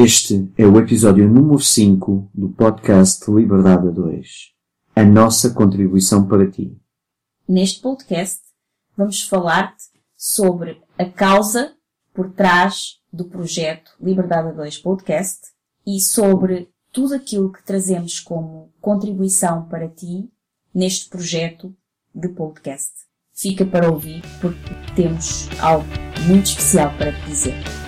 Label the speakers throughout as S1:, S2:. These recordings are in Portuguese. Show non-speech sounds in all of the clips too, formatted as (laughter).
S1: Este é o episódio número 5 do podcast Liberdade a 2. A nossa contribuição para ti.
S2: Neste podcast vamos falar-te sobre a causa por trás do projeto Liberdade a 2 Podcast e sobre tudo aquilo que trazemos como contribuição para ti neste projeto de podcast. Fica para ouvir porque temos algo muito especial para te dizer.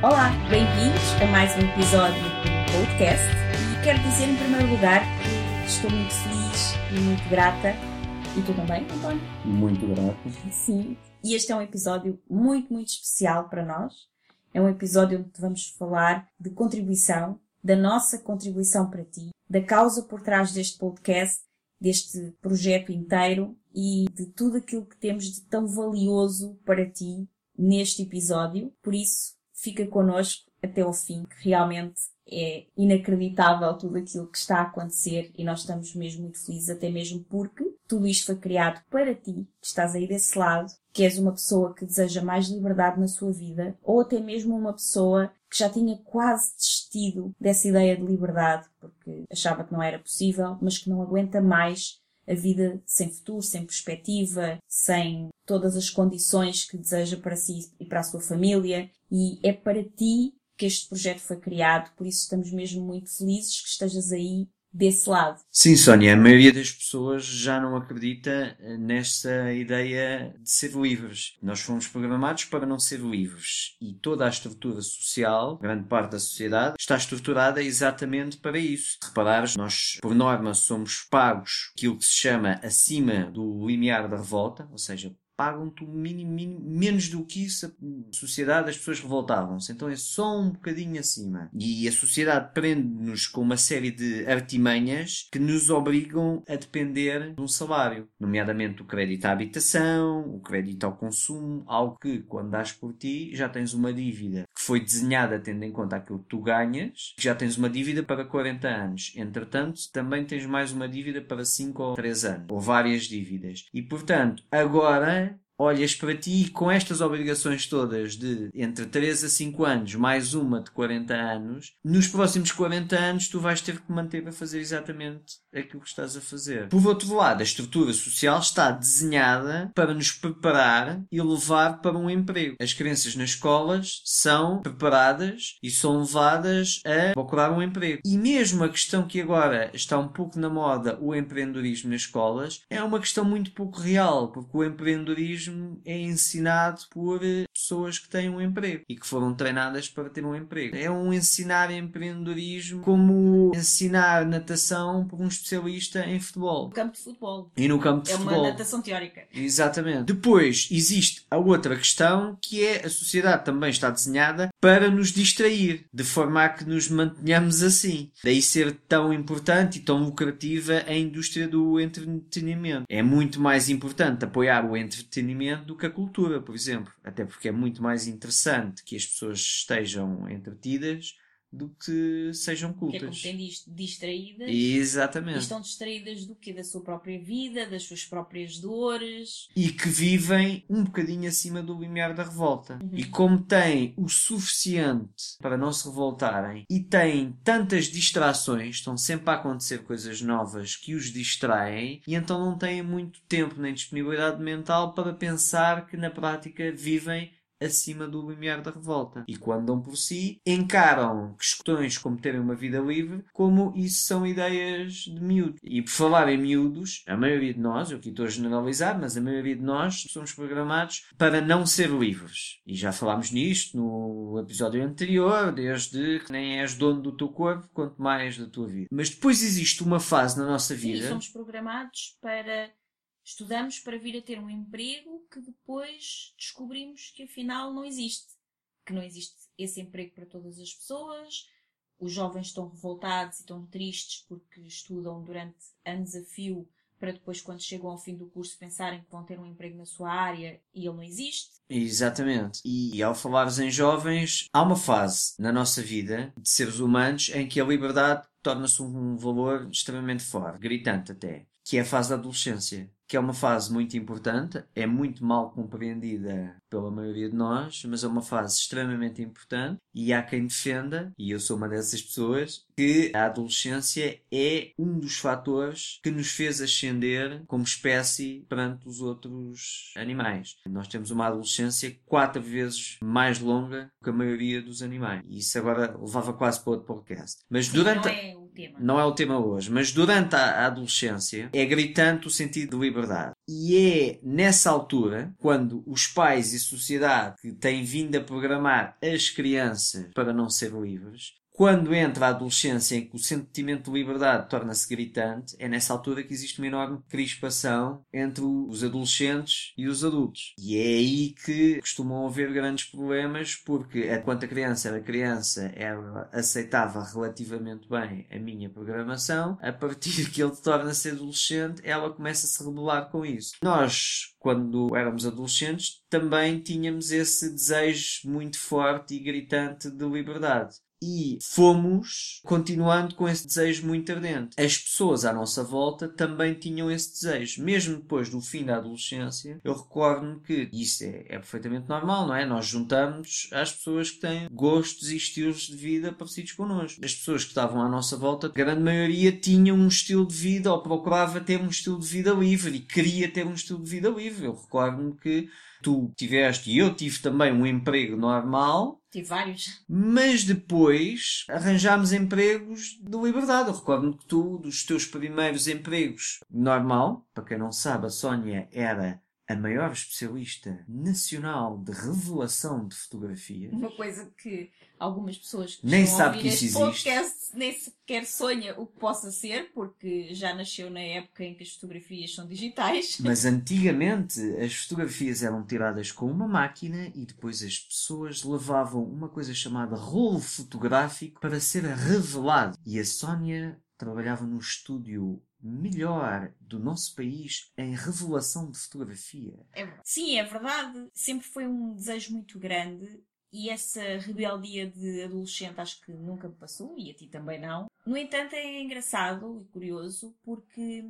S2: Olá, bem-vindos a mais um episódio do podcast e quero dizer em primeiro lugar que estou muito feliz e muito grata e tu também, António?
S1: Muito grato.
S2: Sim, e este é um episódio muito, muito especial para nós. É um episódio onde vamos falar de contribuição, da nossa contribuição para ti, da causa por trás deste podcast, deste projeto inteiro e de tudo aquilo que temos de tão valioso para ti neste episódio. Por isso, fica connosco até ao fim, que realmente é inacreditável tudo aquilo que está a acontecer e nós estamos mesmo muito felizes, até mesmo porque tudo isto foi criado para ti, que estás aí desse lado, que és uma pessoa que deseja mais liberdade na sua vida, ou até mesmo uma pessoa que já tinha quase desistido dessa ideia de liberdade, porque achava que não era possível, mas que não aguenta mais a vida sem futuro, sem perspectiva, sem todas as condições que deseja para si e para a sua família. E é para ti que este projeto foi criado, por isso estamos mesmo muito felizes que estejas aí desse lado.
S1: Sim, Sónia, a maioria das pessoas já não acredita nesta ideia de ser livres. Nós fomos programados para não ser livres e toda a estrutura social, grande parte da sociedade, está estruturada exatamente para isso. Se reparares, nós, por norma, somos pagos aquilo que se chama acima do limiar da revolta, ou seja, pagam-te menos do que isso, a sociedade, as pessoas revoltavam-se. Então é só um bocadinho acima. E a sociedade prende-nos com uma série de artimanhas que nos obrigam a depender de um salário, nomeadamente o crédito à habitação, o crédito ao consumo, algo que, quando dás por ti, já tens uma dívida que foi desenhada tendo em conta aquilo que tu ganhas, já tens uma dívida para 40 anos. Entretanto, também tens mais uma dívida para 5 ou 3 anos, ou várias dívidas. E, portanto, agora olhas para ti com estas obrigações todas de entre 3 a 5 anos, mais uma de 40 anos, nos próximos 40 anos tu vais ter que manter a fazer exatamente aquilo que estás a fazer. Por outro lado, a estrutura social está desenhada para nos preparar e levar para um emprego. As crianças nas escolas são preparadas e são levadas a procurar um emprego. E mesmo a questão que agora está um pouco na moda, o empreendedorismo nas escolas, é uma questão muito pouco real, porque o empreendedorismo é ensinado por pessoas que têm um emprego e que foram treinadas para ter um emprego. É um ensinar empreendedorismo como ensinar natação por um especialista em futebol.
S3: No campo de futebol.
S1: E no campo de
S3: é
S1: futebol.
S3: uma natação teórica.
S1: Exatamente. Depois existe a outra questão que é a sociedade também está desenhada para nos distrair, de forma a que nos mantenhamos assim. Daí ser tão importante e tão lucrativa a indústria do entretenimento. É muito mais importante apoiar o entretenimento do que a cultura, por exemplo. Até porque é muito mais interessante que as pessoas estejam entretidas do que sejam
S2: Que é como
S1: cultas.
S2: tem dis- distraídas.
S1: Exatamente.
S2: E estão distraídas do quê? Da sua própria vida, das suas próprias dores.
S1: e que vivem um bocadinho acima do limiar da revolta. E como têm o suficiente para não se revoltarem e têm tantas distrações, estão sempre a acontecer coisas novas que os distraem e então não têm muito tempo nem disponibilidade mental para pensar que na prática vivem acima do limiar da revolta. E quando dão por si, encaram questões como terem uma vida livre, como isso são ideias de miúdo. E por falar em miúdos, a maioria de nós, eu aqui estou a generalizar, mas a maioria de nós somos programados para não ser livres. E já falámos nisto no episódio anterior, desde que nem és dono do teu corpo, quanto mais da tua vida. Mas depois existe uma fase na nossa
S2: Sim,
S1: vida.
S2: somos programados para. Estudamos para vir a ter um emprego que depois descobrimos que afinal não existe. Que não existe esse emprego para todas as pessoas. Os jovens estão revoltados e estão tristes porque estudam durante anos a fio para depois, quando chegam ao fim do curso, pensarem que vão ter um emprego na sua área e ele não existe.
S1: Exatamente. E ao falares em jovens, há uma fase na nossa vida de seres humanos em que a liberdade torna-se um valor extremamente forte, gritante até, que é a fase da adolescência. Que é uma fase muito importante, é muito mal compreendida pela maioria de nós, mas é uma fase extremamente importante e há quem defenda, e eu sou uma dessas pessoas, que a adolescência é um dos fatores que nos fez ascender como espécie perante os outros animais. Nós temos uma adolescência quatro vezes mais longa que a maioria dos animais. E isso agora levava quase para outro podcast. Mas
S2: Sim,
S1: durante.
S2: o tema.
S1: não é o tema hoje, mas durante a adolescência é gritante o sentido de liberdade. E é nessa altura, quando os pais e sociedade que têm vindo a programar as crianças para não ser livres, quando entra a adolescência em que o sentimento de liberdade torna-se gritante, é nessa altura que existe uma enorme crispação entre os adolescentes e os adultos. E é aí que costumam haver grandes problemas, porque enquanto a criança era criança, ela aceitava relativamente bem a minha programação, a partir que ele torna-se adolescente, ela começa a se rebelar com isso. Nós, quando éramos adolescentes, também tínhamos esse desejo muito forte e gritante de liberdade. E fomos continuando com esse desejo muito ardente. As pessoas à nossa volta também tinham esse desejo. Mesmo depois do fim da adolescência, eu recordo-me que isso é, é perfeitamente normal, não é? Nós juntamos às pessoas que têm gostos e estilos de vida parecidos connosco. As pessoas que estavam à nossa volta, a grande maioria tinham um estilo de vida ou procurava ter um estilo de vida livre e queria ter um estilo de vida livre. Eu recordo-me que tu tiveste e eu tive também um emprego normal
S2: Tive vários.
S1: mas depois arranjámos empregos de liberdade. Eu recordo-me que tu, dos teus primeiros empregos normal, para quem não sabe, a Sónia era a maior especialista nacional de revelação de fotografia.
S2: Uma coisa que algumas pessoas que
S1: Nem sabe que isso existe.
S2: podcast nem sequer sonha o que possa ser, porque já nasceu na época em que as fotografias são digitais. (laughs)
S1: Mas antigamente as fotografias eram tiradas com uma máquina e depois as pessoas levavam uma coisa chamada rolo fotográfico para ser revelado. E a Sónia trabalhava no estúdio melhor do nosso país em revelação de fotografia.
S2: É. Sim, é verdade. Sempre foi um desejo muito grande e essa rebeldia de adolescente acho que nunca me passou e a ti também não. No entanto, é engraçado e curioso porque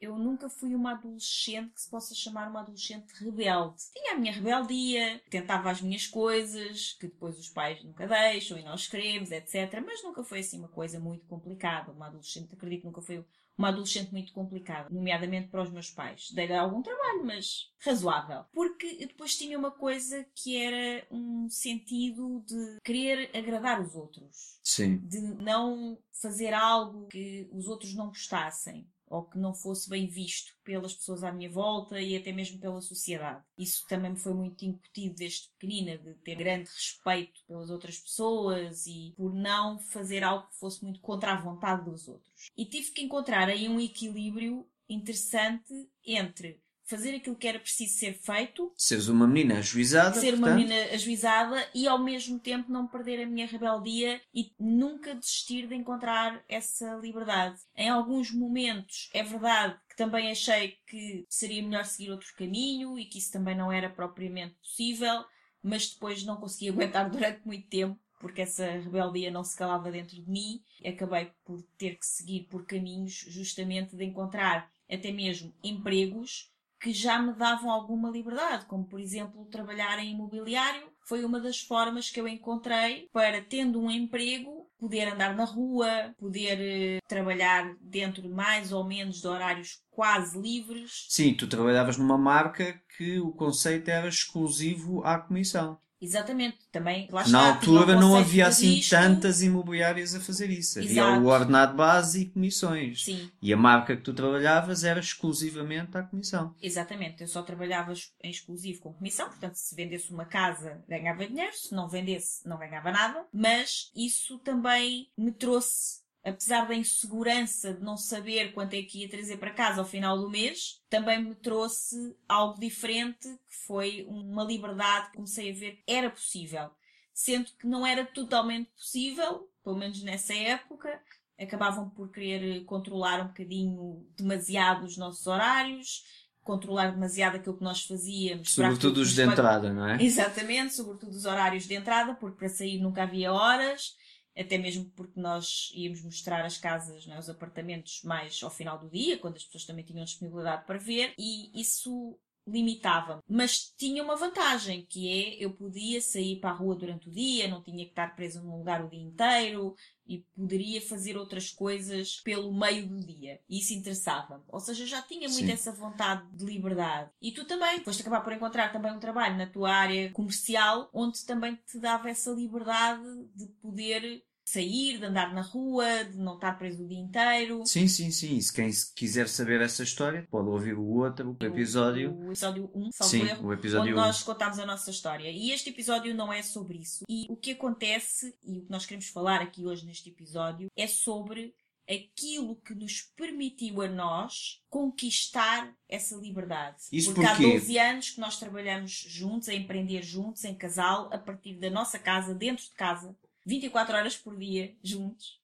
S2: eu nunca fui uma adolescente que se possa chamar uma adolescente rebelde. Tinha a minha rebeldia, tentava as minhas coisas, que depois os pais nunca deixam e nós queremos, etc. Mas nunca foi assim uma coisa muito complicada. Uma adolescente, acredito nunca foi uma adolescente muito complicada, nomeadamente para os meus pais. Dei-lhe algum trabalho, mas razoável. Porque depois tinha uma coisa que era um sentido de querer agradar os outros.
S1: Sim.
S2: De não fazer algo que os outros não gostassem ou que não fosse bem visto pelas pessoas à minha volta e até mesmo pela sociedade. Isso também me foi muito incutido desde pequenina, de ter grande respeito pelas outras pessoas e por não fazer algo que fosse muito contra a vontade dos outros. E tive que encontrar aí um equilíbrio interessante entre fazer aquilo que era preciso ser feito
S1: Seres uma menina ajuizada,
S2: ser uma
S1: portanto,
S2: menina ajuizada e ao mesmo tempo não perder a minha rebeldia e nunca desistir de encontrar essa liberdade. Em alguns momentos é verdade que também achei que seria melhor seguir outro caminho e que isso também não era propriamente possível, mas depois não consegui (laughs) aguentar durante muito tempo porque essa rebeldia não se calava dentro de mim, acabei por ter que seguir por caminhos justamente de encontrar até mesmo empregos que já me davam alguma liberdade, como por exemplo trabalhar em imobiliário, foi uma das formas que eu encontrei para, tendo um emprego, poder andar na rua, poder eh, trabalhar dentro de mais ou menos de horários quase livres.
S1: Sim, tu trabalhavas numa marca que o conceito era exclusivo à comissão.
S2: Exatamente, também. Lá
S1: Na
S2: está, o
S1: altura não havia assim tantas imobiliárias a fazer isso. Havia
S2: Exato.
S1: o ordenado base e comissões.
S2: Sim,
S1: E a marca que tu trabalhavas era exclusivamente à comissão.
S2: exatamente. Eu só trabalhava em exclusivo com comissão, portanto, se vendesse uma casa, ganhava dinheiro, se não vendesse, não ganhava nada. Mas isso também me trouxe apesar da insegurança de não saber quanto é que ia trazer para casa ao final do mês, também me trouxe algo diferente, que foi uma liberdade que comecei a ver que era possível. Sendo que não era totalmente possível, pelo menos nessa época, acabavam por querer controlar um bocadinho demasiado os nossos horários, controlar demasiado aquilo que nós fazíamos.
S1: Sobretudo os de entrada, não é?
S2: Exatamente, sobretudo os horários de entrada, porque para sair nunca havia horas, até mesmo porque nós íamos mostrar as casas, não é, os apartamentos mais ao final do dia, quando as pessoas também tinham disponibilidade para ver, e isso limitava-me. Mas tinha uma vantagem, que é eu podia sair para a rua durante o dia, não tinha que estar presa num lugar o dia inteiro e poderia fazer outras coisas pelo meio do dia. E isso interessava-me. Ou seja, já tinha muito
S1: Sim.
S2: essa vontade de liberdade. E tu também, foste acabar por encontrar também um trabalho na tua área comercial, onde também te dava essa liberdade de poder sair, de andar na rua, de não estar preso o dia inteiro.
S1: Sim, sim, sim. E se quem quiser saber essa história, pode ouvir o outro o episódio.
S2: O, o episódio 1, salvo
S1: Sim,
S2: erro,
S1: o episódio
S2: onde
S1: 1.
S2: nós contámos a nossa história. E este episódio não é sobre isso. E o que acontece, e o que nós queremos falar aqui hoje neste episódio, é sobre aquilo que nos permitiu a nós conquistar essa liberdade.
S1: Isso
S2: Porque há
S1: porquê?
S2: 12 anos que nós trabalhamos juntos, a empreender juntos, em casal, a partir da nossa casa, dentro de casa, 24 horas por dia, juntos.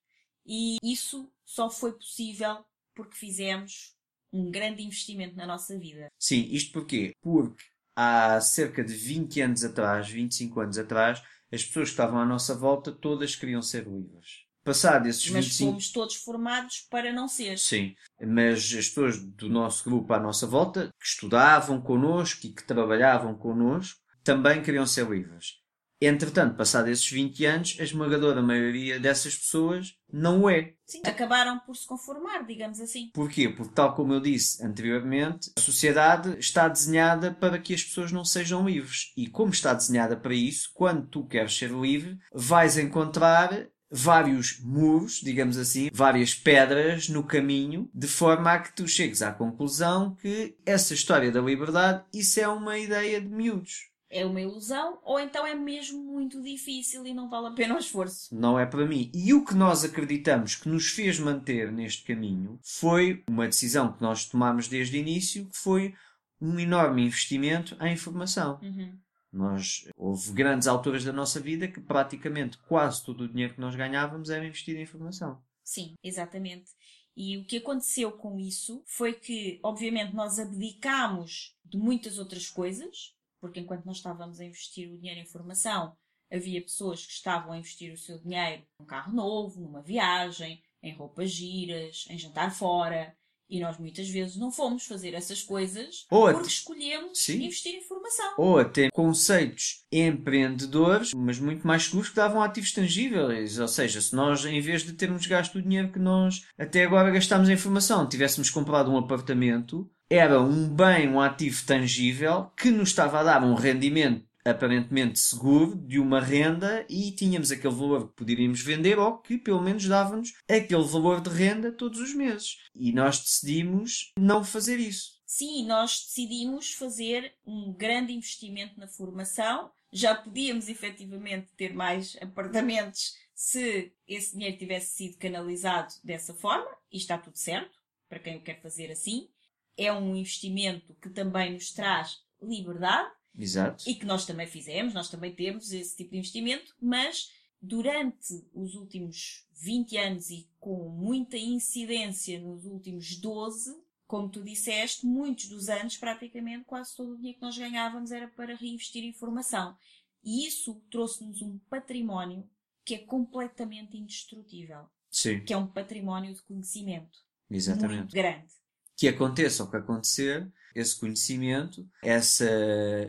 S2: E isso só foi possível porque fizemos um grande investimento na nossa vida.
S1: Sim, isto porquê? Porque há cerca de 20 anos atrás, 25 anos atrás, as pessoas que estavam à nossa volta todas queriam ser livres. Passado esses
S2: Mas
S1: 25
S2: fomos todos formados para não ser.
S1: Sim, mas as pessoas do nosso grupo à nossa volta, que estudavam connosco e que trabalhavam connosco, também queriam ser livres. Entretanto, passado esses 20 anos, a esmagadora maioria dessas pessoas não o é.
S2: Sim, acabaram por se conformar, digamos assim.
S1: Porquê? Porque, tal como eu disse anteriormente, a sociedade está desenhada para que as pessoas não sejam livres. E como está desenhada para isso, quando tu queres ser livre, vais encontrar vários muros, digamos assim, várias pedras no caminho, de forma a que tu chegues à conclusão que essa história da liberdade, isso é uma ideia de miúdos.
S2: É uma ilusão, ou então é mesmo muito difícil e não vale a pena o esforço.
S1: Não é para mim. E o que nós acreditamos que nos fez manter neste caminho foi uma decisão que nós tomámos desde o início, que foi um enorme investimento em informação.
S2: Uhum.
S1: Nós, houve grandes alturas da nossa vida que praticamente quase todo o dinheiro que nós ganhávamos era investido em informação.
S2: Sim, exatamente. E o que aconteceu com isso foi que, obviamente, nós abdicámos de muitas outras coisas, porque enquanto nós estávamos a investir o dinheiro em formação, havia pessoas que estavam a investir o seu dinheiro num carro novo, numa viagem, em roupas giras, em jantar fora. E nós muitas vezes não fomos fazer essas coisas
S1: Ou
S2: porque
S1: até-
S2: escolhemos
S1: Sim.
S2: investir em formação.
S1: Ou até conceitos empreendedores, mas muito mais seguros que davam ativos tangíveis. Ou seja, se nós, em vez de termos gasto o dinheiro que nós até agora gastámos em formação, tivéssemos comprado um apartamento, era um bem, um ativo tangível que nos estava a dar um rendimento aparentemente seguro de uma renda e tínhamos aquele valor que poderíamos vender ou que pelo menos dava-nos aquele valor de renda todos os meses. E nós decidimos não fazer isso.
S2: Sim, nós decidimos fazer um grande investimento na formação. Já podíamos efetivamente ter mais apartamentos se esse dinheiro tivesse sido canalizado dessa forma, e está tudo certo, para quem o quer fazer assim. É um investimento que também nos traz liberdade
S1: Exato.
S2: e que nós também fizemos, nós também temos esse tipo de investimento, mas durante os últimos 20 anos e com muita incidência nos últimos 12, como tu disseste, muitos dos anos, praticamente quase todo o dinheiro que nós ganhávamos era para reinvestir em formação. E isso trouxe-nos um património que é completamente indestrutível,
S1: Sim,
S2: que é um património de conhecimento
S1: exatamente.
S2: muito grande.
S1: Que aconteça o que acontecer, esse conhecimento, essa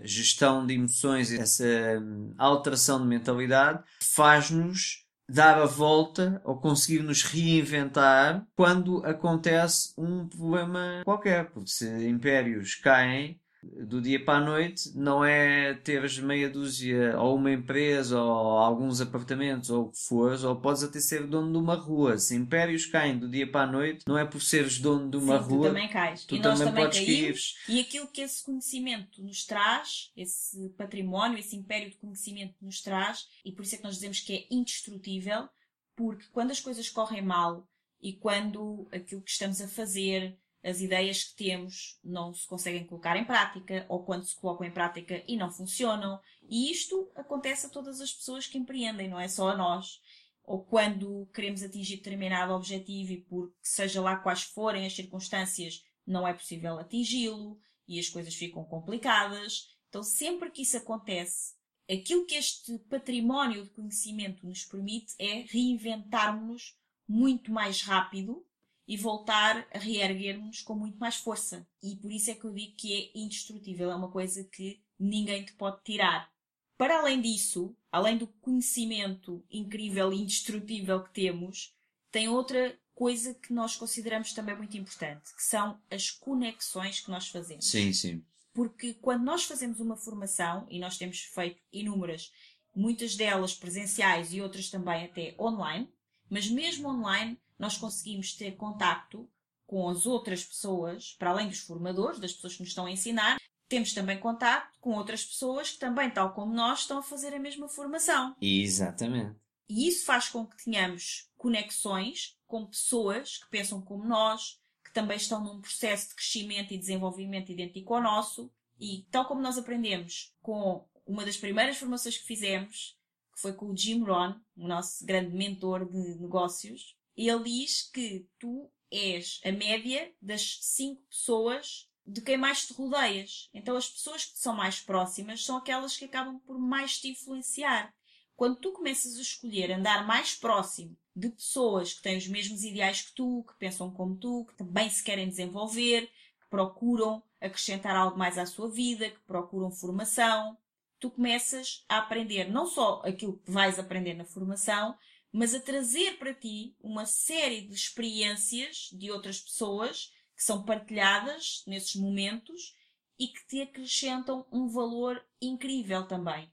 S1: gestão de emoções, essa hum, alteração de mentalidade, faz-nos dar a volta ou conseguir nos reinventar quando acontece um problema qualquer. Porque se impérios caem do dia para a noite, não é teres meia dúzia ou uma empresa ou alguns apartamentos ou o que fores, ou podes até ser dono de uma rua. Se impérios caem do dia para a noite, não é por seres dono de uma
S2: Sim,
S1: rua.
S2: tu também cais.
S1: tu
S2: e nós
S1: também
S2: também
S1: podes
S2: caímos.
S1: cair.
S2: E aquilo que esse conhecimento nos traz, esse património, esse império de conhecimento nos traz, e por isso é que nós dizemos que é indestrutível, porque quando as coisas correm mal e quando aquilo que estamos a fazer, as ideias que temos não se conseguem colocar em prática, ou quando se colocam em prática e não funcionam, e isto acontece a todas as pessoas que empreendem, não é só a nós. Ou quando queremos atingir determinado objetivo e por seja lá quais forem as circunstâncias, não é possível atingi-lo e as coisas ficam complicadas. Então, sempre que isso acontece, aquilo que este património de conhecimento nos permite é reinventarmos-nos muito mais rápido e voltar a reerguer-nos com muito mais força. E por isso é que eu digo que é indestrutível, é uma coisa que ninguém te pode tirar. Para além disso, além do conhecimento incrível e indestrutível que temos, tem outra coisa que nós consideramos também muito importante, que são as conexões que nós fazemos.
S1: Sim, sim.
S2: Porque quando nós fazemos uma formação, e nós temos feito inúmeras, muitas delas presenciais e outras também até online, mas mesmo online nós conseguimos ter contacto com as outras pessoas, para além dos formadores, das pessoas que nos estão a ensinar, temos também contacto com outras pessoas que também, tal como nós, estão a fazer a mesma formação.
S1: Exatamente.
S2: E isso faz com que tenhamos conexões com pessoas que pensam como nós, que também estão num processo de crescimento e desenvolvimento idêntico ao nosso. E tal como nós aprendemos com uma das primeiras formações que fizemos, que foi com o Jim Rohn, o nosso grande mentor de negócios, ele diz que tu és a média das cinco pessoas de quem mais te rodeias. Então as pessoas que te são mais próximas são aquelas que acabam por mais te influenciar. Quando tu começas a escolher andar mais próximo de pessoas que têm os mesmos ideais que tu, que pensam como tu, que também se querem desenvolver, que procuram acrescentar algo mais à sua vida, que procuram formação, tu começas a aprender não só aquilo que vais aprender na formação, mas a trazer para ti uma série de experiências de outras pessoas que são partilhadas nesses momentos e que te acrescentam um valor incrível também.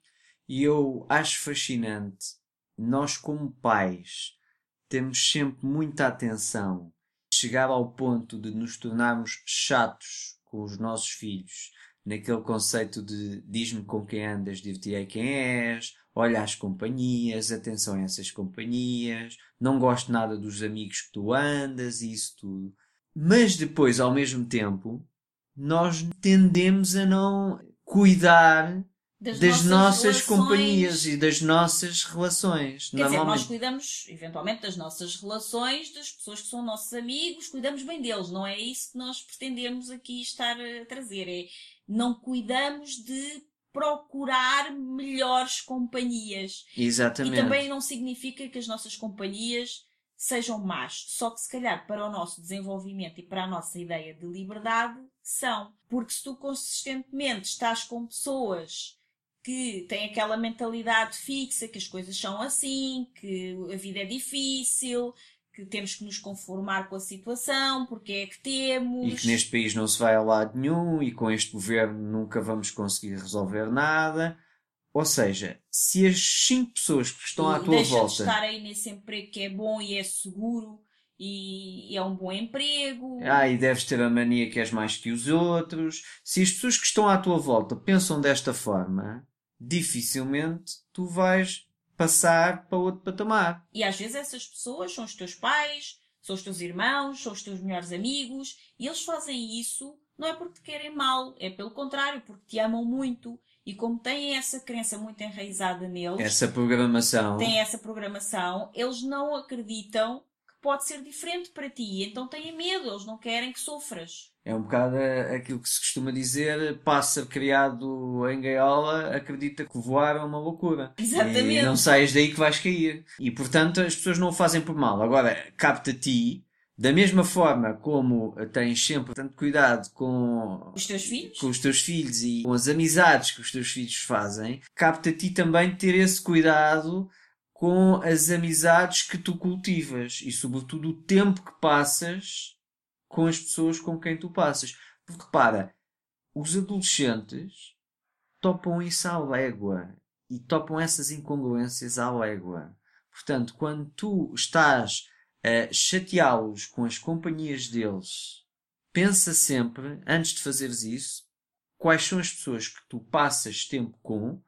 S1: E eu acho fascinante, nós como pais temos sempre muita atenção, chegar ao ponto de nos tornarmos chatos com os nossos filhos, naquele conceito de diz-me com quem andas, dir-te-ei quem és, olha as companhias, atenção a essas companhias, não gosto nada dos amigos que tu andas e isso tudo. Mas depois, ao mesmo tempo, nós tendemos a não cuidar das, nossas,
S2: nossas relações.
S1: companhias e das nossas relações.
S2: Quer dizer, nós cuidamos, eventualmente, das nossas relações, das pessoas que são nossos amigos, cuidamos bem deles. Não é isso que nós pretendemos aqui estar a trazer. É, não cuidamos de procurar melhores companhias.
S1: exatamente.
S2: E também não significa que as nossas companhias sejam más. Só que se calhar para o nosso desenvolvimento e para a nossa ideia de liberdade são. Porque se tu consistentemente estás com pessoas que têm aquela mentalidade fixa, que as coisas são assim, que a vida é difícil, que temos que nos conformar com a situação, porque é que temos.
S1: E que neste país não se vai a lado nenhum e com este governo nunca vamos conseguir resolver nada. Ou seja, se as cinco pessoas que estão à tua
S2: deixa de
S1: volta.
S2: estar aí nesse emprego que é bom e é seguro e é um bom emprego.
S1: Ah, e deves ter a mania que és mais que os outros. Se as pessoas que estão à tua volta pensam desta forma, dificilmente tu vais passar para outro patamar.
S2: E às vezes essas pessoas são os teus pais, são os teus irmãos, são os teus melhores amigos e eles fazem isso não é porque te querem mal, é pelo contrário, porque te amam muito. E como têm essa crença muito enraizada neles,
S1: Essa programação.
S2: têm essa programação, eles não acreditam pode ser diferente para ti. Então têm medo, eles não querem que sofras.
S1: É um bocado aquilo que se costuma dizer: pássaro criado em gaiola acredita que voar é uma loucura. (laughs)
S2: Exatamente.
S1: E não saias daí que vais cair. E portanto as pessoas não o fazem por mal. Agora, capta a ti. Da mesma forma como tens sempre tanto cuidado com
S2: os teus filhos,
S1: com os teus filhos e com as amizades que os teus filhos fazem, capta a ti também ter esse cuidado com as amizades que tu cultivas e, sobretudo, o tempo que passas com as pessoas com quem tu passas. Porque repara, os adolescentes topam isso à légua e topam essas incongruências à légua. Portanto, quando tu estás a chateá-los com as companhias deles, pensa sempre, antes de fazeres isso, quais são as pessoas que tu passas tempo com,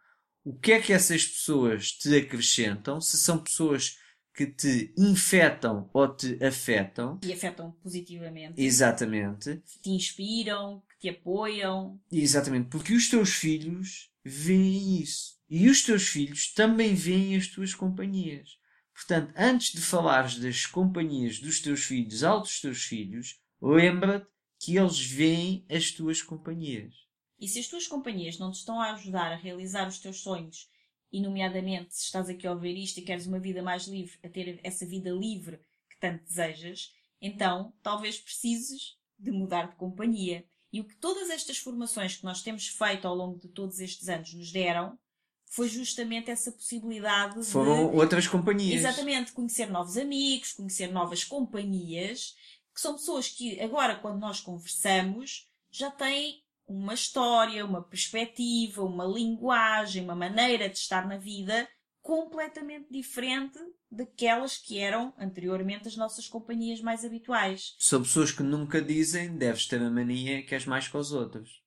S1: o que é que essas pessoas te acrescentam, se são pessoas que te infectam ou te afetam.
S2: E afetam positivamente.
S1: Exatamente.
S2: Te inspiram, que te apoiam.
S1: Exatamente, porque os teus filhos veem isso. E os teus filhos também veem as tuas companhias. Portanto, antes de falares das companhias dos teus filhos aos teus filhos, lembra-te que eles veem as tuas companhias.
S2: E se as tuas companhias não te estão a ajudar a realizar os teus sonhos e, nomeadamente, se estás aqui a ouvir isto e queres uma vida mais livre, a ter essa vida livre que tanto desejas, então talvez precises de mudar de companhia. E o que todas estas formações que nós temos feito ao longo de todos estes anos nos deram foi justamente essa possibilidade
S1: Foram
S2: de.
S1: outras companhias.
S2: Exatamente, conhecer novos amigos, conhecer novas companhias, que são pessoas que agora, quando nós conversamos, já têm uma história, uma perspectiva, uma linguagem, uma maneira de estar na vida completamente diferente daquelas que eram anteriormente as nossas companhias mais habituais.
S1: São pessoas que nunca dizem deves ter a mania que és mais que os outros.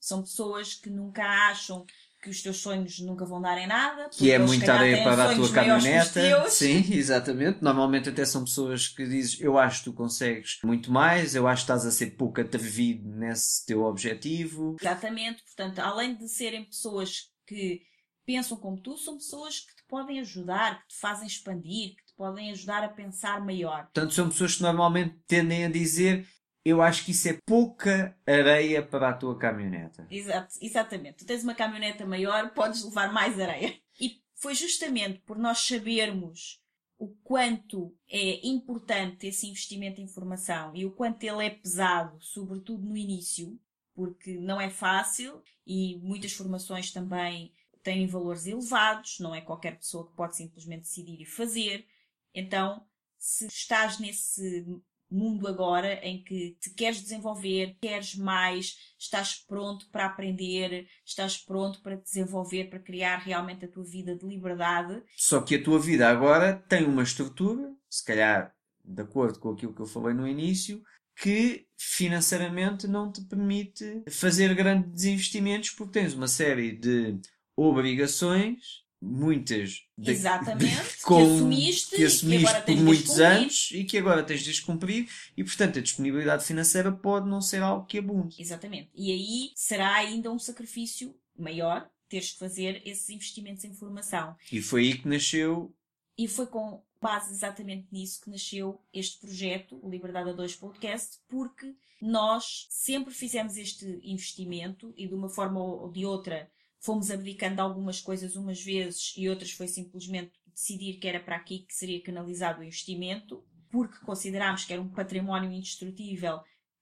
S2: São pessoas que nunca acham que os teus sonhos nunca vão dar em nada.
S1: Que é muito areia para a tua caminhoneta. Sim, (laughs) exatamente. Normalmente até são pessoas que dizes eu acho que tu consegues muito mais, eu acho que estás a ser pouco atrevido nesse teu objetivo.
S2: Exatamente. Portanto, além de serem pessoas que pensam como tu, são pessoas que te podem ajudar, que te fazem expandir, que te podem ajudar a pensar maior.
S1: Portanto, são pessoas que normalmente tendem a dizer eu acho que isso é pouca areia para a tua caminhoneta.
S2: Exato, exatamente. Tu tens uma caminhoneta maior, podes levar mais areia. E foi justamente por nós sabermos o quanto é importante esse investimento em formação e o quanto ele é pesado, sobretudo no início, porque não é fácil e muitas formações também têm valores elevados, não é qualquer pessoa que pode simplesmente decidir e fazer. Então, se estás nesse mundo agora em que te queres desenvolver, queres mais, estás pronto para aprender, estás pronto para desenvolver, para criar realmente a tua vida de liberdade.
S1: Só que a tua vida agora tem uma estrutura, se calhar de acordo com aquilo que eu falei no início, que financeiramente não te permite fazer grandes investimentos porque tens uma série de obrigações muitas
S2: de, Exatamente, com, que assumiste,
S1: que assumiste por muitos anos e que agora tens de descumprir e portanto a disponibilidade financeira pode não ser algo que abunde.
S2: Exatamente. E aí será ainda um sacrifício maior teres que fazer esses investimentos em formação.
S1: E foi aí que nasceu.
S2: E foi com base exatamente nisso que nasceu este projeto, o Liberdade a 2 Podcast, porque nós sempre fizemos este investimento e de uma forma ou de outra fomos abdicando algumas coisas umas vezes e outras foi simplesmente decidir que era para aqui que seria canalizado o investimento, porque considerámos que era um património indestrutível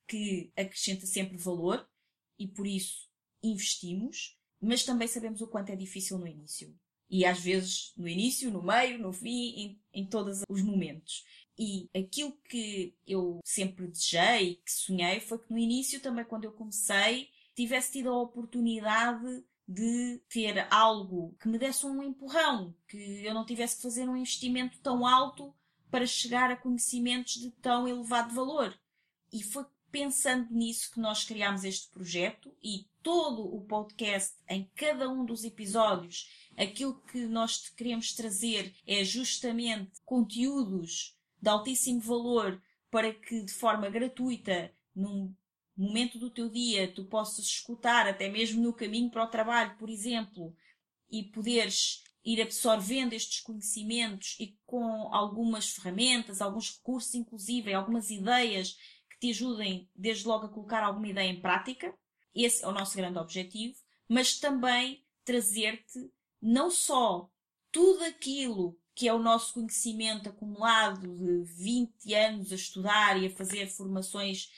S2: que acrescenta sempre valor e por isso investimos, mas também sabemos o quanto é difícil no início. E às vezes no início, no meio, no fim, em, em todos os momentos. E aquilo que eu sempre desejei, que sonhei, foi que no início, também quando eu comecei, tivesse tido a oportunidade de ter algo que me desse um empurrão, que eu não tivesse que fazer um investimento tão alto para chegar a conhecimentos de tão elevado valor. E foi pensando nisso que nós criámos este projeto e todo o podcast, em cada um dos episódios, aquilo que nós queremos trazer é justamente conteúdos de altíssimo valor para que de forma gratuita, num momento do teu dia tu possas escutar, até mesmo no caminho para o trabalho, por exemplo, e poderes ir absorvendo estes conhecimentos e com algumas ferramentas, alguns recursos, inclusive algumas ideias que te ajudem desde logo a colocar alguma ideia em prática. Esse é o nosso grande objetivo, mas também trazer-te não só tudo aquilo que é o nosso conhecimento acumulado de 20 anos a estudar e a fazer formações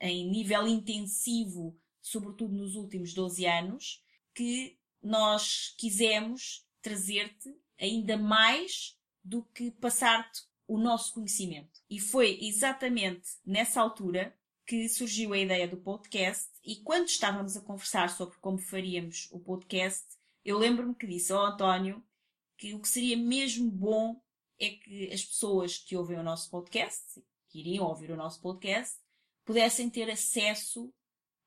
S2: em nível intensivo, sobretudo nos últimos 12 anos, que nós quisemos trazer-te ainda mais do que passar-te o nosso conhecimento. E foi exatamente nessa altura que surgiu a ideia do podcast e quando estávamos a conversar sobre como faríamos o podcast, eu lembro-me que disse ao António que o que seria mesmo bom é que as pessoas que ouvem o nosso podcast, que iriam ouvir o nosso podcast, pudessem ter acesso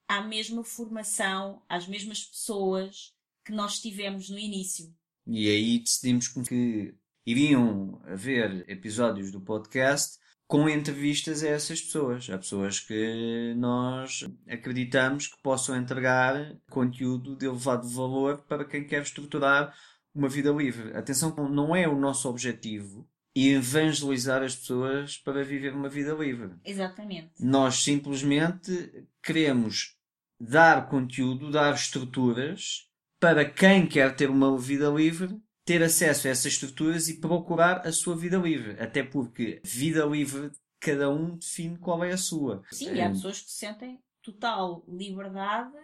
S2: à mesma formação, às mesmas pessoas que nós tivemos no início.
S1: E aí decidimos que iriam haver episódios do podcast com entrevistas a essas pessoas, a pessoas que nós acreditamos que possam entregar conteúdo de elevado valor para quem quer estruturar uma vida livre. Atenção, não é o nosso objetivo evangelizar as pessoas para viver uma vida livre.
S2: Exatamente.
S1: Nós simplesmente queremos dar conteúdo, dar estruturas para quem quer ter uma vida livre ter acesso a essas estruturas e procurar a sua vida livre. Até porque vida livre, cada um define qual é a sua.
S2: Sim, é. e há pessoas que sentem total liberdade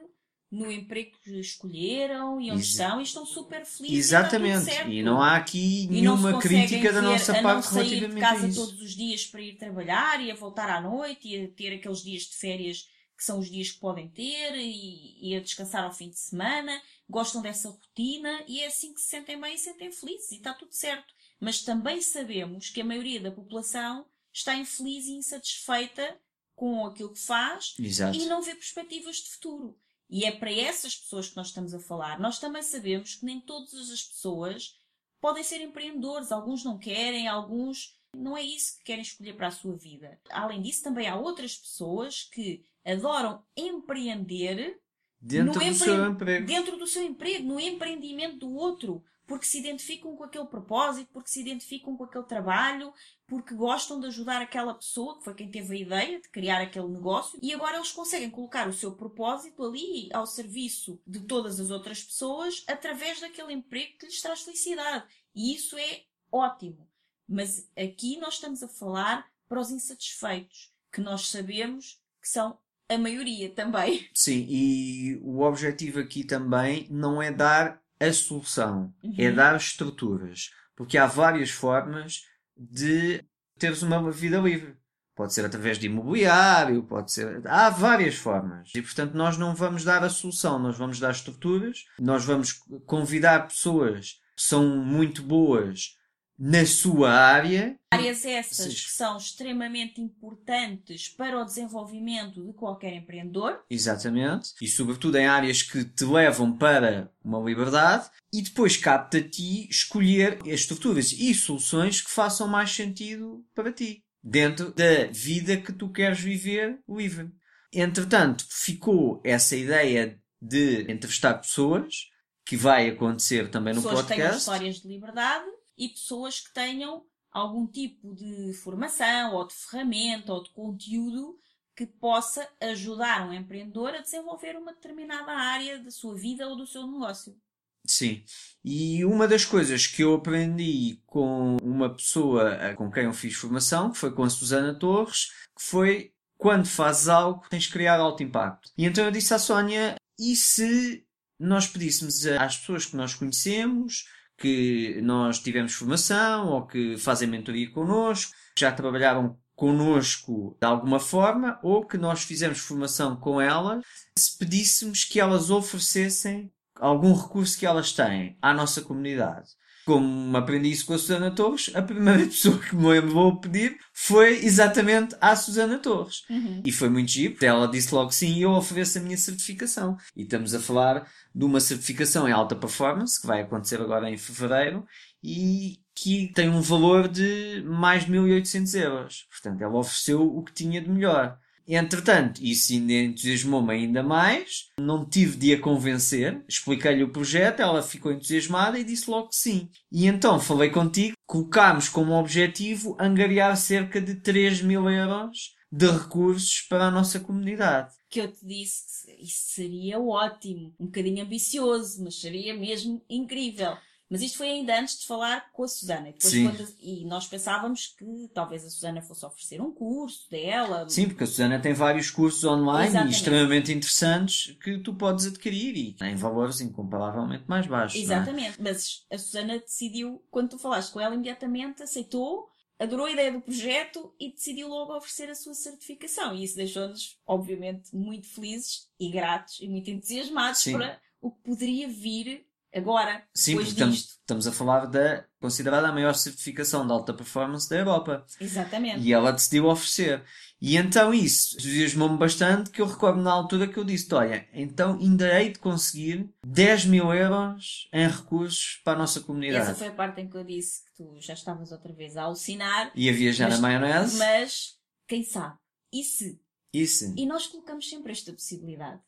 S2: no emprego que escolheram e onde Ex estão e estão super felizes.
S1: Exatamente. E, e não há aqui nenhuma crítica da nossa parte
S2: não sair relativamente de casa todos os dias para ir trabalhar e a voltar à noite e a ter aqueles dias de férias que são os dias que podem ter e, e a descansar ao fim de semana, gostam dessa rotina e é assim que se sentem bem e se sentem felizes e está tudo certo. Mas também sabemos que a maioria da população está infeliz e insatisfeita com aquilo que faz
S1: Exato.
S2: e não vê perspectivas de futuro. E é para essas pessoas que nós estamos a falar. Nós também sabemos que nem todas as pessoas podem ser empreendedores. Alguns não querem, alguns não é isso que querem escolher para a sua vida. Além disso, também há outras pessoas que adoram empreender
S1: dentro do empre... seu emprego.
S2: Dentro do seu emprego, no empreendimento do outro porque se identificam com aquele propósito, porque se identificam com aquele trabalho, porque gostam de ajudar aquela pessoa, que foi quem teve a ideia de criar aquele negócio, e agora eles conseguem colocar o seu propósito ali ao serviço de todas as outras pessoas através daquele emprego que lhes traz felicidade. E isso é ótimo. Mas aqui nós estamos a falar para os insatisfeitos, que nós sabemos que são a maioria também.
S1: Sim, e o objetivo aqui também não é dar a solução é uhum. é dar estruturas. Porque há várias formas de teres uma vida livre. Pode ser através de imobiliário, pode ser. Há várias formas. E portanto, nós não vamos dar a solução, nós vamos dar estruturas, nós vamos convidar pessoas que são muito boas na sua área.
S2: Áreas essas que são extremamente importantes para o desenvolvimento de qualquer empreendedor.
S1: Exatamente. E sobretudo em áreas que te levam para uma liberdade. E depois capta a ti escolher as estruturas e soluções que façam mais sentido para ti. Dentro da vida que tu queres viver livre. Entretanto, ficou essa ideia de entrevistar pessoas, que vai acontecer também no
S2: pessoas
S1: podcast.
S2: Pessoas que têm histórias de liberdade e pessoas que tenham algum tipo de formação ou de ferramenta ou de conteúdo que possa ajudar um empreendedor a desenvolver uma determinada área da sua vida ou do seu negócio.
S1: Sim. E uma das coisas que eu aprendi com uma pessoa com quem eu fiz formação, que foi com a Susana Torres, que foi quando fazes algo, tens de criar alto impacto. E então eu disse à Sónia, e se nós pedíssemos às pessoas que nós conhecemos, que nós tivemos formação ou que fazem mentoria connosco, já trabalharam connosco de alguma forma ou que nós fizemos formação com elas, se pedíssemos que elas oferecessem algum recurso que elas têm à nossa comunidade como aprendi isso com a Susana Torres, a primeira (laughs) pessoa que me levou pedir foi exatamente a Susana Torres.
S2: Uhum.
S1: E foi muito giro, ela disse logo sim e eu ofereço a minha certificação. E estamos a falar de uma certificação em alta performance, que vai acontecer agora em fevereiro, e que tem um valor de mais de 1800 euros. Portanto, ela ofereceu o que tinha de melhor. Entretanto, isso entusiasmou-me ainda mais, não tive de a convencer, expliquei-lhe o projeto, ela ficou entusiasmada e disse logo que sim. E então falei contigo, colocámos como objetivo angariar cerca de 3 mil euros de recursos para a nossa comunidade.
S2: Que eu te disse que isso seria ótimo, um bocadinho ambicioso, mas seria mesmo incrível. Mas isto foi ainda antes de falar com a Susana. E,
S1: Sim.
S2: quando- e nós pensávamos que talvez a Susana fosse oferecer um curso dela.
S1: Sim, porque a Susana tem vários cursos online
S2: Exatamente.
S1: extremamente interessantes que tu podes adquirir e em valores incomparavelmente mais baixos. é?
S2: Exatamente. Mas a Susana decidiu, quando tu falaste com ela, imediatamente aceitou, adorou a ideia do projeto e decidiu logo oferecer a sua certificação. E isso deixou-nos, obviamente, muito felizes e gratos e muito entusiasmados
S1: Sim.
S2: para o que poderia vir agora,
S1: Sim,
S2: depois disto.
S1: estamos a falar da considerada a maior certificação de alta performance da Europa.
S2: Exatamente.
S1: E ela decidiu oferecer. E então isso entusiasmou-me bastante que eu recordo na altura que eu disse, olha, então ainda hei de conseguir 10 mil euros em recursos para a nossa
S2: Essa
S1: comunidade.
S2: foi a parte em que eu disse que tu já estavas outra vez a alucinar,
S1: E a viajar
S2: Mas-
S1: na maionese.
S2: mas quem sabe? E se?
S1: Isso.
S2: E nós colocamos sempre esta possibilidade.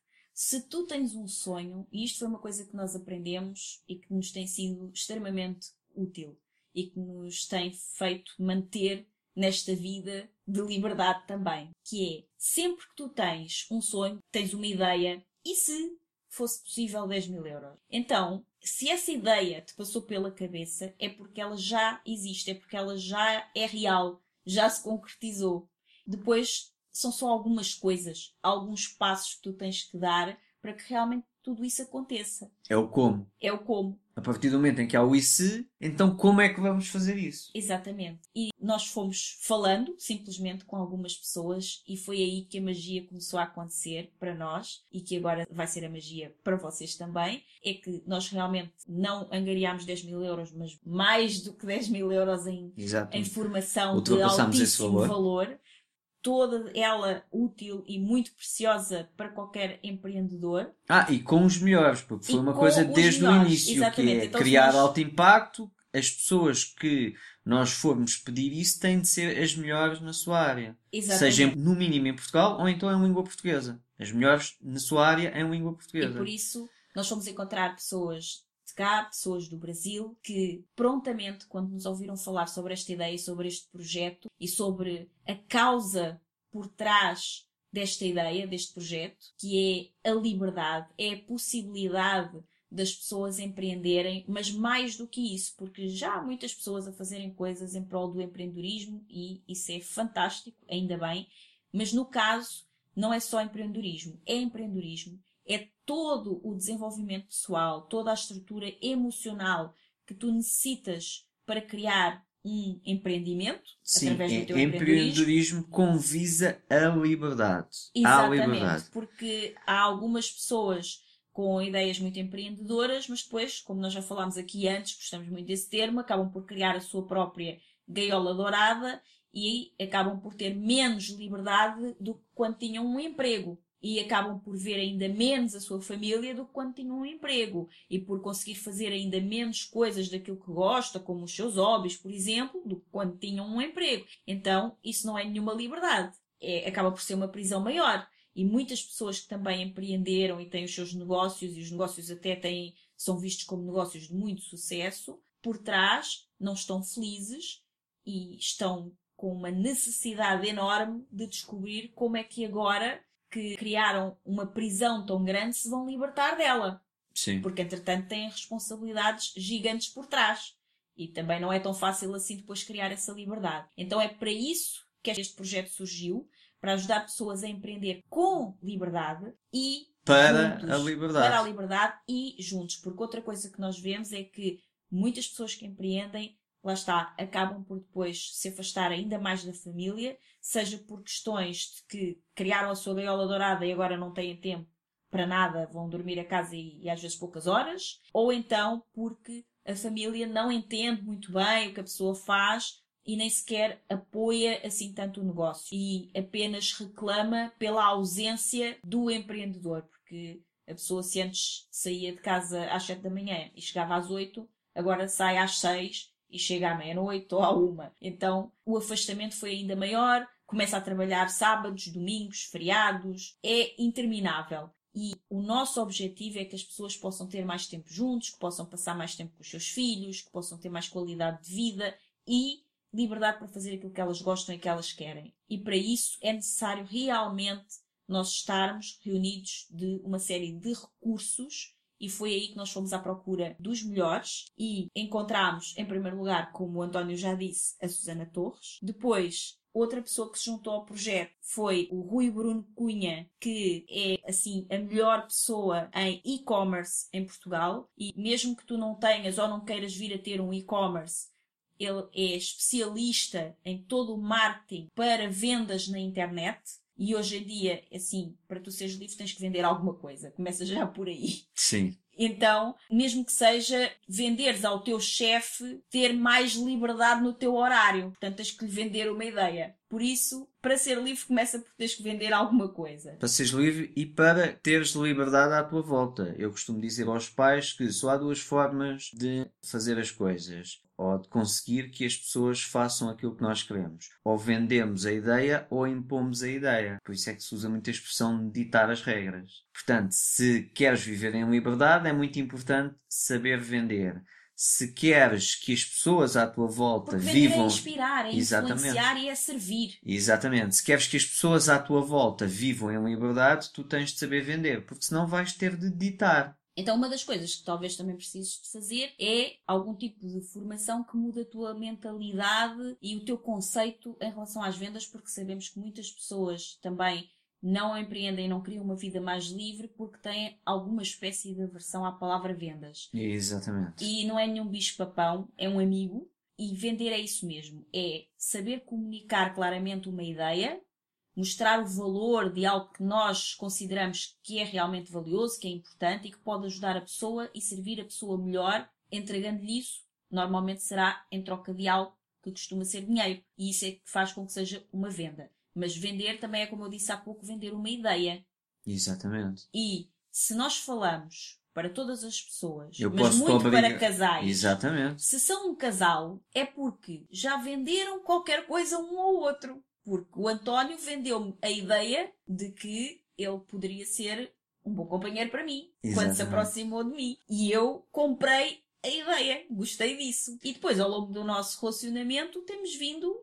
S2: Se tu tens um sonho, e isto foi uma coisa que nós aprendemos e que nos tem sido extremamente útil e que nos tem feito manter nesta vida de liberdade também, que é sempre que tu tens um sonho, tens uma ideia, e se fosse possível 10 mil euros? Então, se essa ideia te passou pela cabeça, é porque ela já existe, é porque ela já é real, já se concretizou. Depois são só algumas coisas, alguns passos que tu tens que dar para que realmente tudo isso aconteça.
S1: É o como.
S2: É o como,
S1: A partir do momento em que há o e se, então como é que vamos fazer isso?
S2: exatamente. E nós fomos falando simplesmente com algumas pessoas e foi aí que a magia começou a acontecer para nós e que agora vai ser a magia para vocês também. É que nós realmente não angariámos 10 mil euros, mas mais do que 10 mil euros em
S1: Exato.
S2: em formação de altíssimo
S1: valor.
S2: valor. Toda ela útil e muito preciosa para qualquer empreendedor.
S1: Ah, e com os melhores, porque foi
S2: E
S1: uma coisa desde o
S2: melhores,
S1: início,
S2: exatamente.
S1: que é
S2: Então,
S1: criar
S2: nós-
S1: alto impacto. As pessoas que nós formos pedir isso têm de ser as melhores na sua área.
S2: Exatamente.
S1: Seja no mínimo em Portugal ou então em língua portuguesa. As melhores na sua área em língua
S2: E
S1: portuguesa.
S2: por isso nós fomos encontrar pessoas de cá, pessoas do Brasil, que prontamente, quando nos ouviram falar sobre esta ideia, sobre este projeto e sobre a causa por trás desta ideia, deste projeto, que é a liberdade, é a possibilidade das pessoas empreenderem, mas mais do que isso, porque já há muitas pessoas a fazerem coisas em prol do empreendedorismo e isso é fantástico, ainda bem, mas no caso não é só empreendedorismo, é empreendedorismo, é todo o desenvolvimento pessoal, toda a estrutura emocional que tu necessitas para criar um empreendimento
S1: Sim,
S2: através
S1: é
S2: do teu empreendedorismo.
S1: empreendedorismo com visa à liberdade. À
S2: Exatamente,
S1: liberdade.
S2: porque há algumas pessoas com ideias muito empreendedoras, mas depois, como nós já falámos aqui antes, gostamos muito desse termo, acabam por criar a sua própria gaiola dourada e acabam por ter menos liberdade do que quando tinham um emprego. E acabam por ver ainda menos a sua família do que quando tinham um emprego. E por conseguir fazer ainda menos coisas daquilo que gosta, como os seus hobbies, por exemplo, do que quando tinham um emprego. Então, isso não é nenhuma liberdade. É, acaba por ser uma prisão maior. E muitas pessoas que também empreenderam e têm os seus negócios, e os negócios até têm, são vistos como negócios de muito sucesso, por trás não estão felizes e estão com uma necessidade enorme de descobrir como é que agora que criaram uma prisão tão grande se vão libertar dela.
S1: Sim.
S2: Porque entretanto têm responsabilidades gigantes por trás. E também não é tão fácil assim depois criar essa liberdade. Então é para isso que este projeto surgiu, para ajudar pessoas a empreender com liberdade e
S1: Para
S2: juntos.
S1: a liberdade.
S2: Para a liberdade e juntos. Porque outra coisa que nós vemos é que muitas pessoas que empreendem, lá está, acabam por depois se afastar ainda mais da família, seja por questões de que criaram a sua gaiola dourada e agora não têm tempo para nada, vão dormir a casa e, e às vezes poucas horas, ou então porque a família não entende muito bem o que a pessoa faz e nem sequer apoia assim tanto o negócio e apenas reclama pela ausência do empreendedor, porque a pessoa se antes saía de casa às 7 da manhã e chegava às 8, agora sai às 6 e chega à meia-noite ou à uma. Então o afastamento foi ainda maior, começa a trabalhar sábados, domingos, feriados, é interminável. E o nosso objetivo é que as pessoas possam ter mais tempo juntos, que possam passar mais tempo com os seus filhos, que possam ter mais qualidade de vida e liberdade para fazer aquilo que elas gostam e que elas querem. E para isso é necessário realmente nós estarmos reunidos de uma série de recursos e foi aí que nós fomos à procura dos melhores e encontramos, em primeiro lugar, como o António já disse, a Susana Torres. Depois, outra pessoa que se juntou ao projeto foi o Rui Bruno Cunha, que é, assim, a melhor pessoa em e-commerce em Portugal. E mesmo que tu não tenhas ou não queiras vir a ter um e-commerce, ele é especialista em todo o marketing para vendas na internet. E hoje em dia, assim, para tu seres livre tens que vender alguma coisa. Começa já por aí.
S1: Sim.
S2: Então, mesmo que seja venderes ao teu chefe ter mais liberdade no teu horário. Portanto, tens que lhe vender uma ideia. Por isso, para ser livre, começa por teres que vender alguma coisa.
S1: Para seres livre e para teres liberdade à tua volta. Eu costumo dizer aos pais que só há duas formas de fazer as coisas. Ou de conseguir que as pessoas façam aquilo que nós queremos. Ou vendemos a ideia ou impomos a ideia. Por isso é que se usa muito a expressão de ditar as regras. Portanto, se queres viver em liberdade, é muito importante saber vender se queres que as pessoas à tua volta
S2: Porque
S1: vivam.
S2: é inspirar, é
S1: Exatamente.
S2: influenciar e é servir.
S1: Exatamente. Se queres que as pessoas à tua volta vivam em liberdade, tu tens de saber vender, porque senão vais ter de ditar.
S2: Então, uma das coisas que talvez também precises de fazer é algum tipo de formação que mude a tua mentalidade e o teu conceito em relação às vendas, porque sabemos que muitas pessoas também não empreendem e não criam uma vida mais livre porque têm alguma espécie de aversão à palavra vendas.
S1: Exatamente.
S2: E não é nenhum bicho-papão, é um amigo. E vender é isso mesmo. É saber comunicar claramente uma ideia, mostrar o valor de algo que nós consideramos que é realmente valioso, que é importante e que pode ajudar a pessoa e servir a pessoa melhor, entregando-lhe isso. Normalmente será em troca de algo que costuma ser dinheiro. E isso é que faz com que seja uma venda. Mas vender também é, como eu disse há pouco, vender uma ideia.
S1: Exatamente.
S2: E se nós falamos para todas as pessoas,
S1: Eu
S2: mas muito
S1: obrigar-
S2: para casais,
S1: Exatamente.
S2: se são um casal, é porque já venderam qualquer coisa um ao outro. Porque o António vendeu-me a ideia de que ele poderia ser um bom companheiro para mim, quando se
S1: Exatamente.
S2: aproximou de mim. E eu comprei a ideia, gostei disso. E depois, ao longo do nosso relacionamento, temos vindo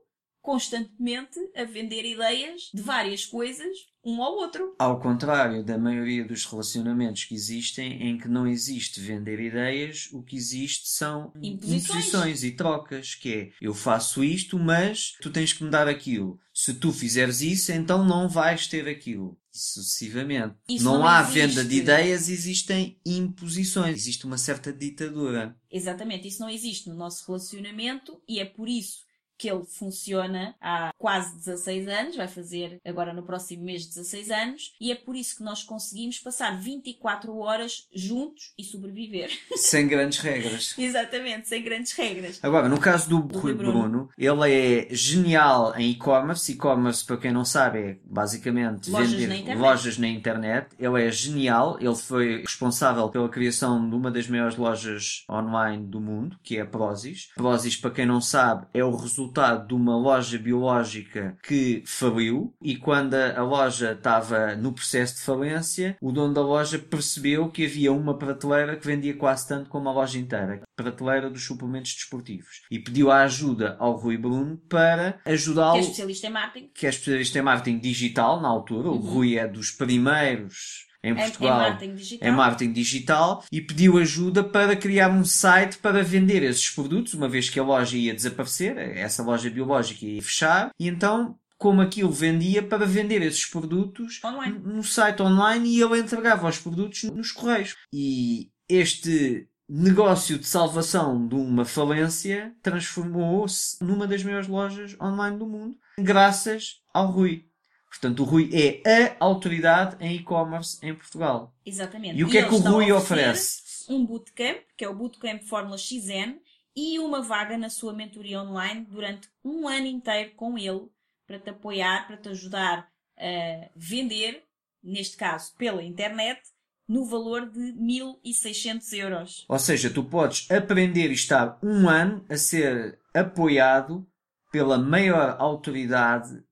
S2: constantemente a vender ideias de várias coisas um ao outro.
S1: Ao contrário da maioria dos relacionamentos que existem, em que não existe vender ideias, o que existe são
S2: Imposições.
S1: e trocas, que é eu faço isto, mas tu tens que me dar aquilo. Se tu fizeres isso, então não vais ter aquilo. Sucessivamente.
S2: Isso
S1: não,
S2: não
S1: há venda de ideias, existem imposições. Existe uma certa ditadura.
S2: Exatamente, isso não existe no nosso relacionamento e é por isso que ele funciona há quase 16 anos, vai fazer agora no próximo mês 16 anos, e é por isso que nós conseguimos passar 24 horas juntos e sobreviver. (laughs)
S1: Sem grandes regras.
S2: Exatamente, sem grandes regras.
S1: Agora, no caso do
S2: Do
S1: Rui Bruno,
S2: Bruno.
S1: ele é genial em e-commerce. E-commerce, para quem não sabe, é basicamente
S2: Lojas
S1: vender
S2: na internet.
S1: lojas na internet. Ele é genial. Ele foi responsável pela criação de uma das maiores lojas online do mundo, que é a Prozis. Prozis, para quem não sabe, é o resultado de uma loja biológica que faliu. E quando a a loja estava no processo de falência, o dono da loja percebeu que havia uma prateleira que vendia quase tanto como a loja inteira prateleira dos suplementos desportivos e pediu a ajuda ao Rui Bruno para
S2: Que
S1: ajudá-lo,
S2: é especialista em marketing.
S1: que é especialista em marketing digital na altura. O
S2: Uhum.
S1: Rui é dos primeiros em
S2: em
S1: Portugal
S2: marketing digital.
S1: em marketing digital e pediu ajuda para criar um site para vender esses produtos, uma vez que a loja ia desaparecer, essa loja biológica ia fechar, e então como aquilo vendia para vender esses produtos
S2: Online.
S1: no site online e ele entregava os produtos nos correios. E este negócio de salvação de uma falência transformou-se numa das maiores lojas online do mundo, graças ao Rui. Portanto, o Rui é a autoridade em e-commerce em Portugal.
S2: Exatamente.
S1: E o que é
S2: ele
S1: que o Rui oferece?
S2: Um bootcamp, que é o Bootcamp Fórmula XN, e uma vaga na sua mentoria online durante um ano inteiro com ele, para te apoiar, para te ajudar a vender, neste caso pela internet, no valor de 1.600 euros.
S1: Ou seja, tu podes aprender e estar um ano a ser apoiado pela maior autoridade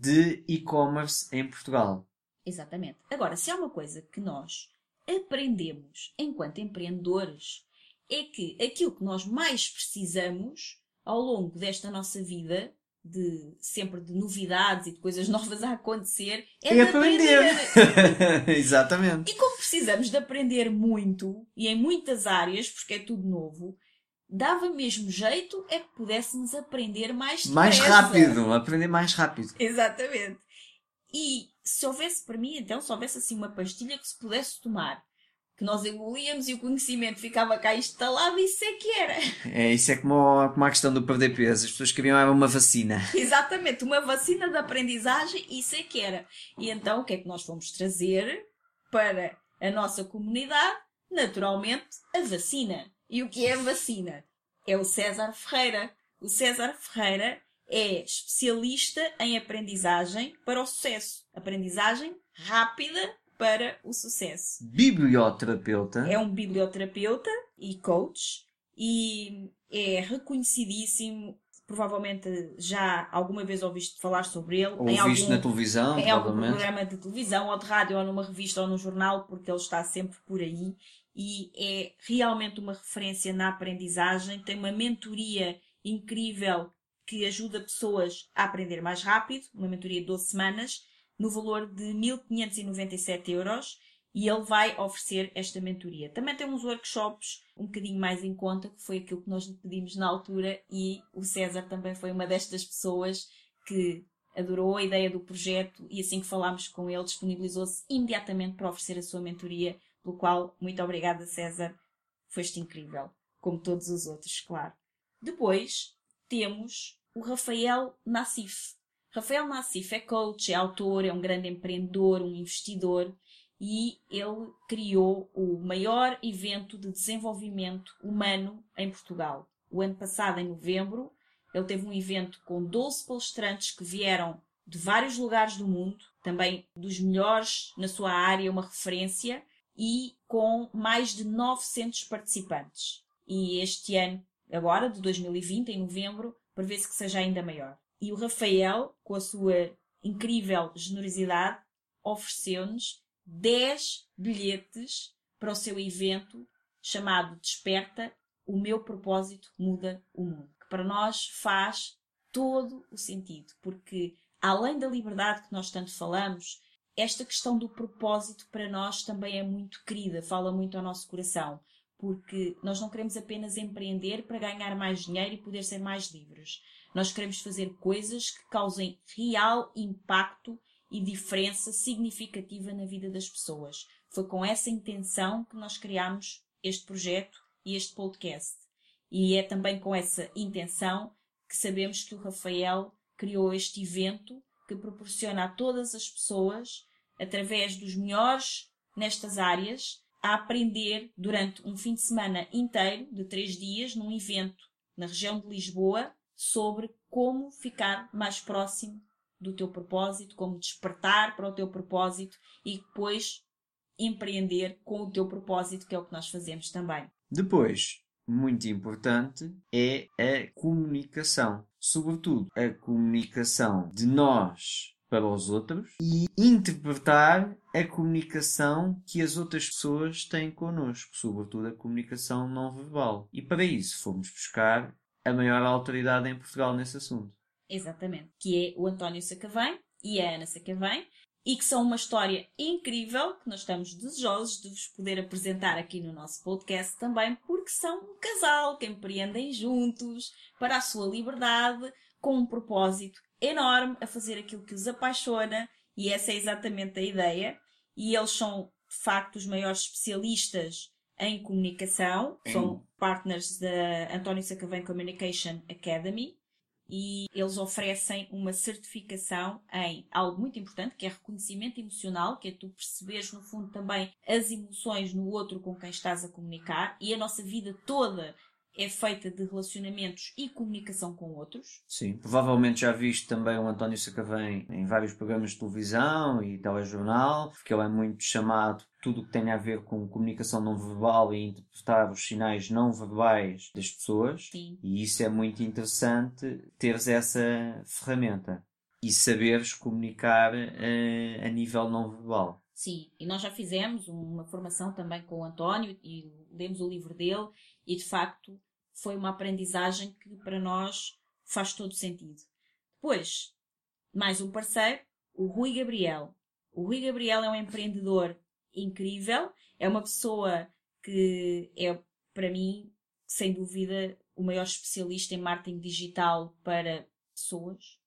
S1: de e-commerce em Portugal.
S2: Exatamente. Agora, se há uma coisa que nós aprendemos enquanto empreendedores, é que aquilo que nós mais precisamos ao longo desta nossa vida, de sempre de novidades e de coisas (laughs) novas a acontecer, é,
S1: É
S2: de
S1: aprender. (laughs) Exatamente.
S2: E como precisamos de aprender muito, e em muitas áreas, porque é tudo novo, dava mesmo jeito é que pudéssemos aprender mais
S1: Mais
S2: depressa.
S1: rápido, aprender mais rápido.
S2: Exatamente. E se houvesse, para mim, então, se houvesse assim uma pastilha que se pudesse tomar, que nós engolíamos e o conhecimento ficava cá instalado, isso é que era.
S1: É, isso é como, como a questão do perder peso. As pessoas queriam era uma vacina. (laughs)
S2: Exatamente, uma vacina de aprendizagem, isso é que era. E então, o que é que nós fomos trazer para a nossa comunidade? Naturalmente, a vacina. E o que é vacina? É o César Ferreira. O César Ferreira é especialista em aprendizagem para o sucesso. Aprendizagem rápida para o sucesso.
S1: Biblioterapeuta.
S2: É um biblioterapeuta e coach e é reconhecidíssimo. Provavelmente já alguma vez ouviste falar sobre ele.
S1: Ou
S2: algum,
S1: na televisão,
S2: em algum programa de televisão ou de rádio ou numa revista ou num jornal, porque ele está sempre por aí e é realmente uma referência na aprendizagem. Tem uma mentoria incrível que ajuda pessoas a aprender mais rápido, uma mentoria de 12 semanas, no valor de 1.597 euros. E ele vai oferecer esta mentoria. Também tem uns workshops um bocadinho mais em conta, que foi aquilo que nós lhe pedimos na altura, e o César também foi uma destas pessoas que adorou a ideia do projeto e assim que falámos com ele, disponibilizou-se imediatamente para oferecer a sua mentoria, pelo qual, muito obrigada, César. Foste incrível, como todos os outros, claro. Depois temos o Rafael Nassif. Rafael Nassif é coach, é autor, é um grande empreendedor, um investidor e ele criou o maior evento de desenvolvimento humano em Portugal. O ano passado, em novembro, ele teve um evento com 12 palestrantes que vieram de vários lugares do mundo, também dos melhores na sua área, uma referência, e com mais de 900 participantes. E este ano, agora, de 2020, em novembro, prevê-se que seja ainda maior. E o Rafael, com a sua incrível generosidade, ofereceu-nos 10 bilhetes para o seu evento chamado Desperta, o meu propósito muda o mundo. Que para nós faz todo o sentido, porque além da liberdade que nós tanto falamos, esta questão do propósito para nós também é muito querida, fala muito ao nosso coração, porque nós não queremos apenas empreender para ganhar mais dinheiro e poder ser mais livres. Nós queremos fazer coisas que causem real impacto e diferença significativa na vida das pessoas. Foi com essa intenção que nós criámos este projeto e este podcast. E é também com essa intenção que sabemos que o Rafael criou este evento que proporciona a todas as pessoas, através dos melhores nestas áreas, a aprender durante um fim de semana inteiro, de três dias, num evento na região de Lisboa, sobre como ficar mais próximo do teu propósito, como despertar para o teu propósito e depois empreender com o teu propósito, que é o que nós fazemos também.
S1: Depois, muito importante, é a comunicação. Sobretudo, a comunicação de nós para os outros e interpretar a comunicação que as outras pessoas têm connosco, sobretudo a comunicação não verbal. E para isso fomos buscar a maior autoridade em Portugal nesse assunto.
S2: Exatamente. Que é o António Sacavém e a Ana Sacavém. E que são uma história incrível que nós estamos desejosos de vos poder apresentar aqui no nosso podcast também, porque são um casal que empreendem juntos para a sua liberdade, com um propósito enorme a fazer aquilo que os apaixona, e essa é exatamente a ideia. E eles são, de facto, os maiores especialistas em comunicação, são partners da António Sacavém Communication Academy e eles oferecem uma certificação em algo muito importante, que é reconhecimento emocional, que é tu perceberes, no fundo, também as emoções no outro com quem estás a comunicar, e a nossa vida toda é feita de relacionamentos e comunicação com outros.
S1: Sim, provavelmente já viste também o António Sacavém em vários programas de televisão e telejornal, porque ele é muito chamado tudo o que tem a ver com comunicação não verbal e interpretar os sinais não verbais das pessoas.
S2: Sim.
S1: E isso é muito interessante teres essa ferramenta. e saberes comunicar uh, a nível não verbal.
S2: Sim, e nós já fizemos uma formação também com o António e lemos o livro dele e de facto foi uma aprendizagem que para nós faz todo sentido. Depois, mais um parceiro, o Rui Gabriel. O Rui Gabriel é um empreendedor incrível, é uma pessoa que é, para mim, sem dúvida, o maior especialista em marketing digital para pessoas.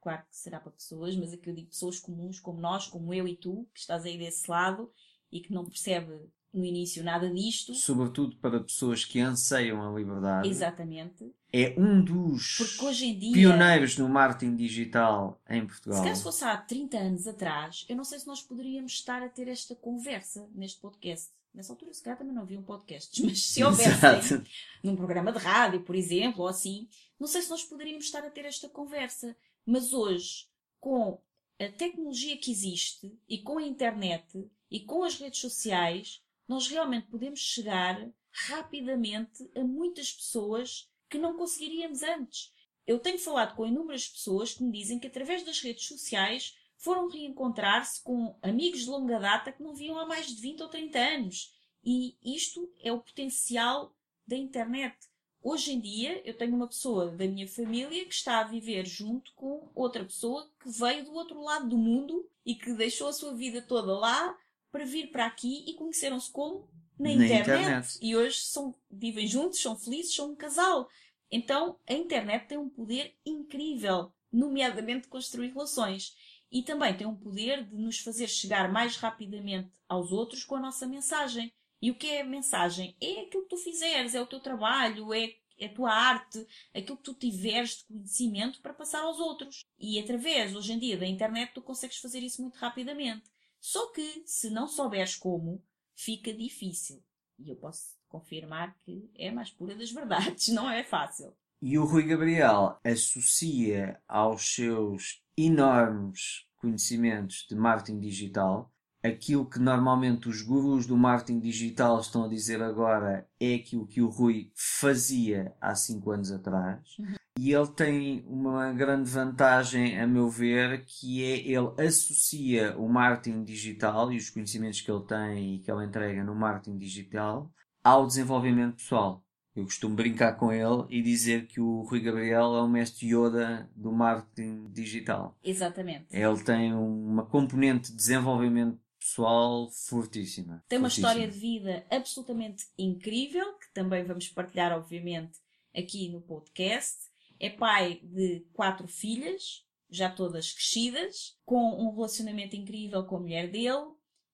S2: Claro que será para pessoas, mas aqui eu digo pessoas comuns, como nós, como eu e tu, que estás aí desse lado e que não percebe no início nada disto.
S1: Sobretudo para pessoas que anseiam a liberdade.
S2: Exatamente.
S1: É um dos
S2: dia,
S1: pioneiros no marketing digital em Portugal.
S2: Se calhar fosse há 30 anos atrás, eu não sei se nós poderíamos estar a ter esta conversa neste podcast. Nessa altura, se calhar também não havia um podcast, mas se (laughs) houvesse num programa de rádio, por exemplo, ou assim, não sei se nós poderíamos estar a ter esta conversa. Mas hoje, com a tecnologia que existe e com a internet e com as redes sociais, nós realmente podemos chegar rapidamente a muitas pessoas que não conseguiríamos antes. Eu tenho falado com inúmeras pessoas que me dizem que através das redes sociais foram reencontrar-se com amigos de longa data que não viam há mais de 20 ou 30 anos. E isto é o potencial da internet. Hoje em dia, eu tenho uma pessoa da minha família que está a viver junto com outra pessoa que veio do outro lado do mundo e que deixou a sua vida toda lá para vir para aqui e conheceram-se como? Na, Na internet. internet. E hoje são, vivem juntos, são felizes, são um casal. Então, a internet tem um poder incrível, nomeadamente de construir relações. E também tem um poder de nos fazer chegar mais rapidamente aos outros com a nossa mensagem. E o que é a mensagem? É aquilo que tu fizeres, é o teu trabalho, é é a tua arte, aquilo que tu tiveres de conhecimento para passar aos outros. E através, hoje em dia, da internet, tu consegues fazer isso muito rapidamente. Só que, se não souberes como, fica difícil. E eu posso confirmar que é mais pura das verdades, (laughs) não é fácil.
S1: E o Rui Gabriel associa aos seus enormes conhecimentos de marketing digital aquilo que normalmente os gurus do marketing digital estão a dizer agora é aquilo que o Rui fazia há 5 anos atrás. Uhum. E ele tem uma grande vantagem, a meu ver, que é ele associa o marketing digital e os conhecimentos que ele tem e que ele entrega no marketing digital ao desenvolvimento pessoal. Eu costumo brincar com ele e dizer que o Rui Gabriel é o mestre Yoda do marketing digital.
S2: Exatamente.
S1: Ele tem uma componente de desenvolvimento pessoal fortíssima.
S2: Tem uma fortíssima. história de vida absolutamente incrível, que também vamos partilhar, obviamente, aqui no podcast é pai de quatro filhas, já todas crescidas, com um relacionamento incrível com a mulher dele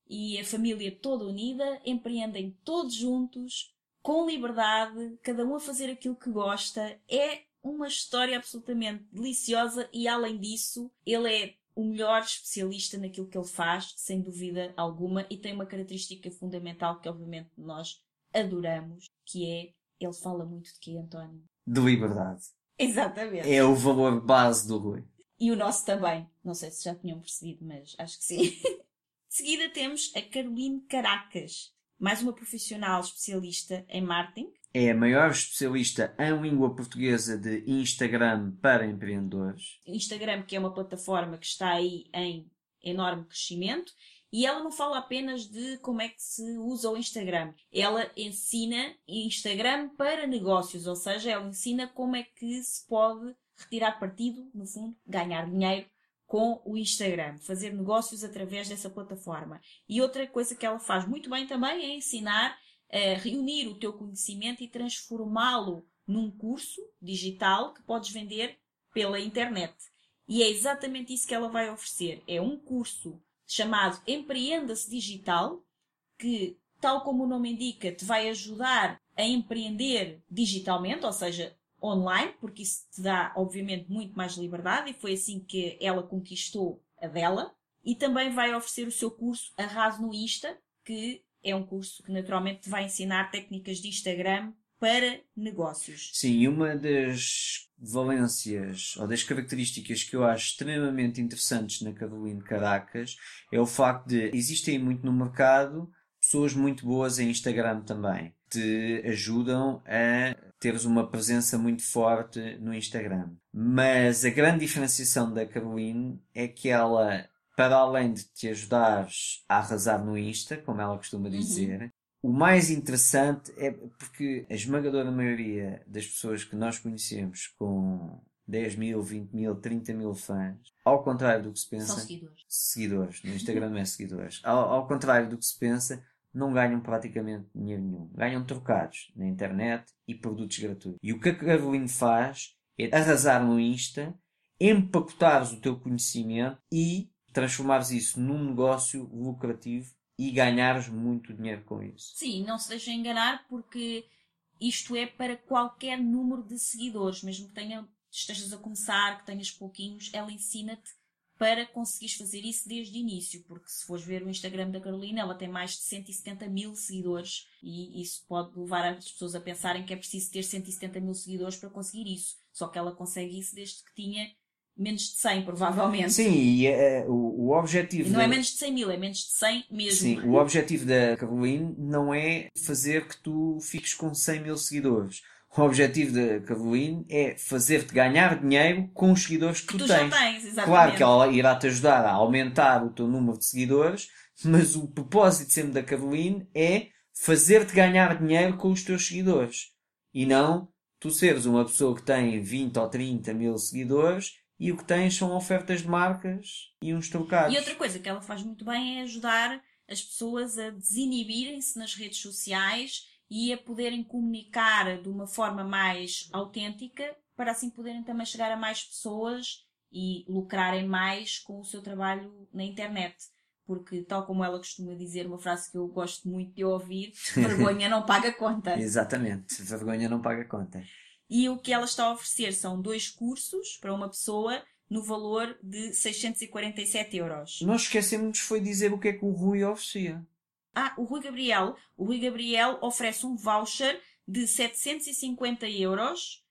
S2: e a família toda unida, empreendem todos juntos, com liberdade, cada um a fazer aquilo que gosta. É uma história absolutamente deliciosa e, além disso, ele é o melhor especialista naquilo que ele faz, sem dúvida alguma, e tem uma característica fundamental que, obviamente, nós adoramos, que é ele fala muito de quê, António?
S1: De liberdade.
S2: Exatamente.
S1: É o valor base do Rui.
S2: E o nosso também. Não sei se já tinham percebido, mas acho que sim. (laughs) de seguida temos a Caroline Caracas, mais uma profissional especialista em marketing.
S1: É a maior especialista em língua portuguesa de Instagram para empreendedores.
S2: Instagram, que é uma plataforma que está aí em enorme crescimento e ela não fala apenas de como é que se usa o Instagram. Ela ensina Instagram para negócios, ou seja, ela ensina como é que se pode retirar partido, no fundo, ganhar dinheiro com o Instagram, fazer negócios através dessa plataforma. E outra coisa que ela faz muito bem também é ensinar reunir o teu conhecimento e transformá-lo num curso digital que podes vender pela internet. E é exatamente isso que ela vai oferecer. É um curso chamado Empreenda-se Digital, que, tal como o nome indica, te vai ajudar a empreender digitalmente, ou seja, online, porque isso te dá, obviamente, muito mais liberdade e foi assim que ela conquistou a dela. E também vai oferecer o seu curso Arraso no Insta, que é um curso que naturalmente te vai ensinar técnicas de Instagram para negócios.
S1: Sim, uma das valências ou das características que eu acho extremamente interessantes na Caroline Caracas é o facto de existem muito no mercado pessoas muito boas em Instagram também. Te ajudam a teres uma presença muito forte no Instagram. Mas a grande diferenciação da Caroline é que ela, para além de te ajudares a arrasar no Insta, como ela costuma
S2: Uhum.
S1: dizer, o mais interessante é porque a esmagadora maioria das pessoas que nós conhecemos com 10 mil, 20 mil, 30 mil fãs, ao contrário do que se pensa,
S2: São seguidores.
S1: seguidores, no Instagram é (laughs) seguidores, ao, ao contrário do que se pensa, não ganham praticamente dinheiro nenhum. Ganham trocados na internet e produtos gratuitos. E o que a Caroline faz é arrasar no Insta, empacotares o teu conhecimento e transformares isso num negócio lucrativo e ganhares muito dinheiro com isso.
S2: Sim, não se deixem enganar porque isto é para qualquer número de seguidores, mesmo que tenha, estejas a começar, que tenhas pouquinhos, ela ensina-te para conseguires fazer isso desde o início, porque se fores ver o Instagram da Carolina, ela tem mais de 170 mil seguidores e isso pode levar as pessoas a pensarem que é preciso ter 170 mil seguidores para conseguir isso. Só que ela consegue isso desde que tinha menos de 100, provavelmente.
S1: Sim, e eh, o, o objetivo.
S2: E não é
S1: da-
S2: menos de 100 mil, é menos de 100 mesmo.
S1: Sim, o objetivo da Caroline não é fazer que tu fiques com 100 mil seguidores. O objetivo da Caroline é fazer-te ganhar dinheiro com os seguidores que,
S2: Que
S1: tu,
S2: tu
S1: tens.
S2: já tens, exatamente.
S1: Claro que ela irá te ajudar a aumentar o teu número de seguidores, mas o propósito sempre da Caroline é fazer-te ganhar dinheiro com os teus seguidores. E não tu seres uma pessoa que tem 20 ou 30 mil seguidores e o que tens são ofertas de marcas e uns trocados.
S2: E outra coisa que ela faz muito bem é ajudar as pessoas a desinibirem-se nas redes sociais e a poderem comunicar de uma forma mais autêntica para assim poderem também chegar a mais pessoas e lucrarem mais com o seu trabalho na internet. Porque, tal como ela costuma dizer, uma frase que eu gosto muito de ouvir, (laughs) vergonha não paga conta.
S1: Exatamente. Vergonha não paga conta.
S2: E o que ela está a oferecer são dois cursos para uma pessoa no valor de 647 euros.
S1: Nós esquecemos foi dizer o que é que o Rui oferecia.
S2: Ah, o Rui Gabriel. O Rui Gabriel oferece um voucher de 750 euros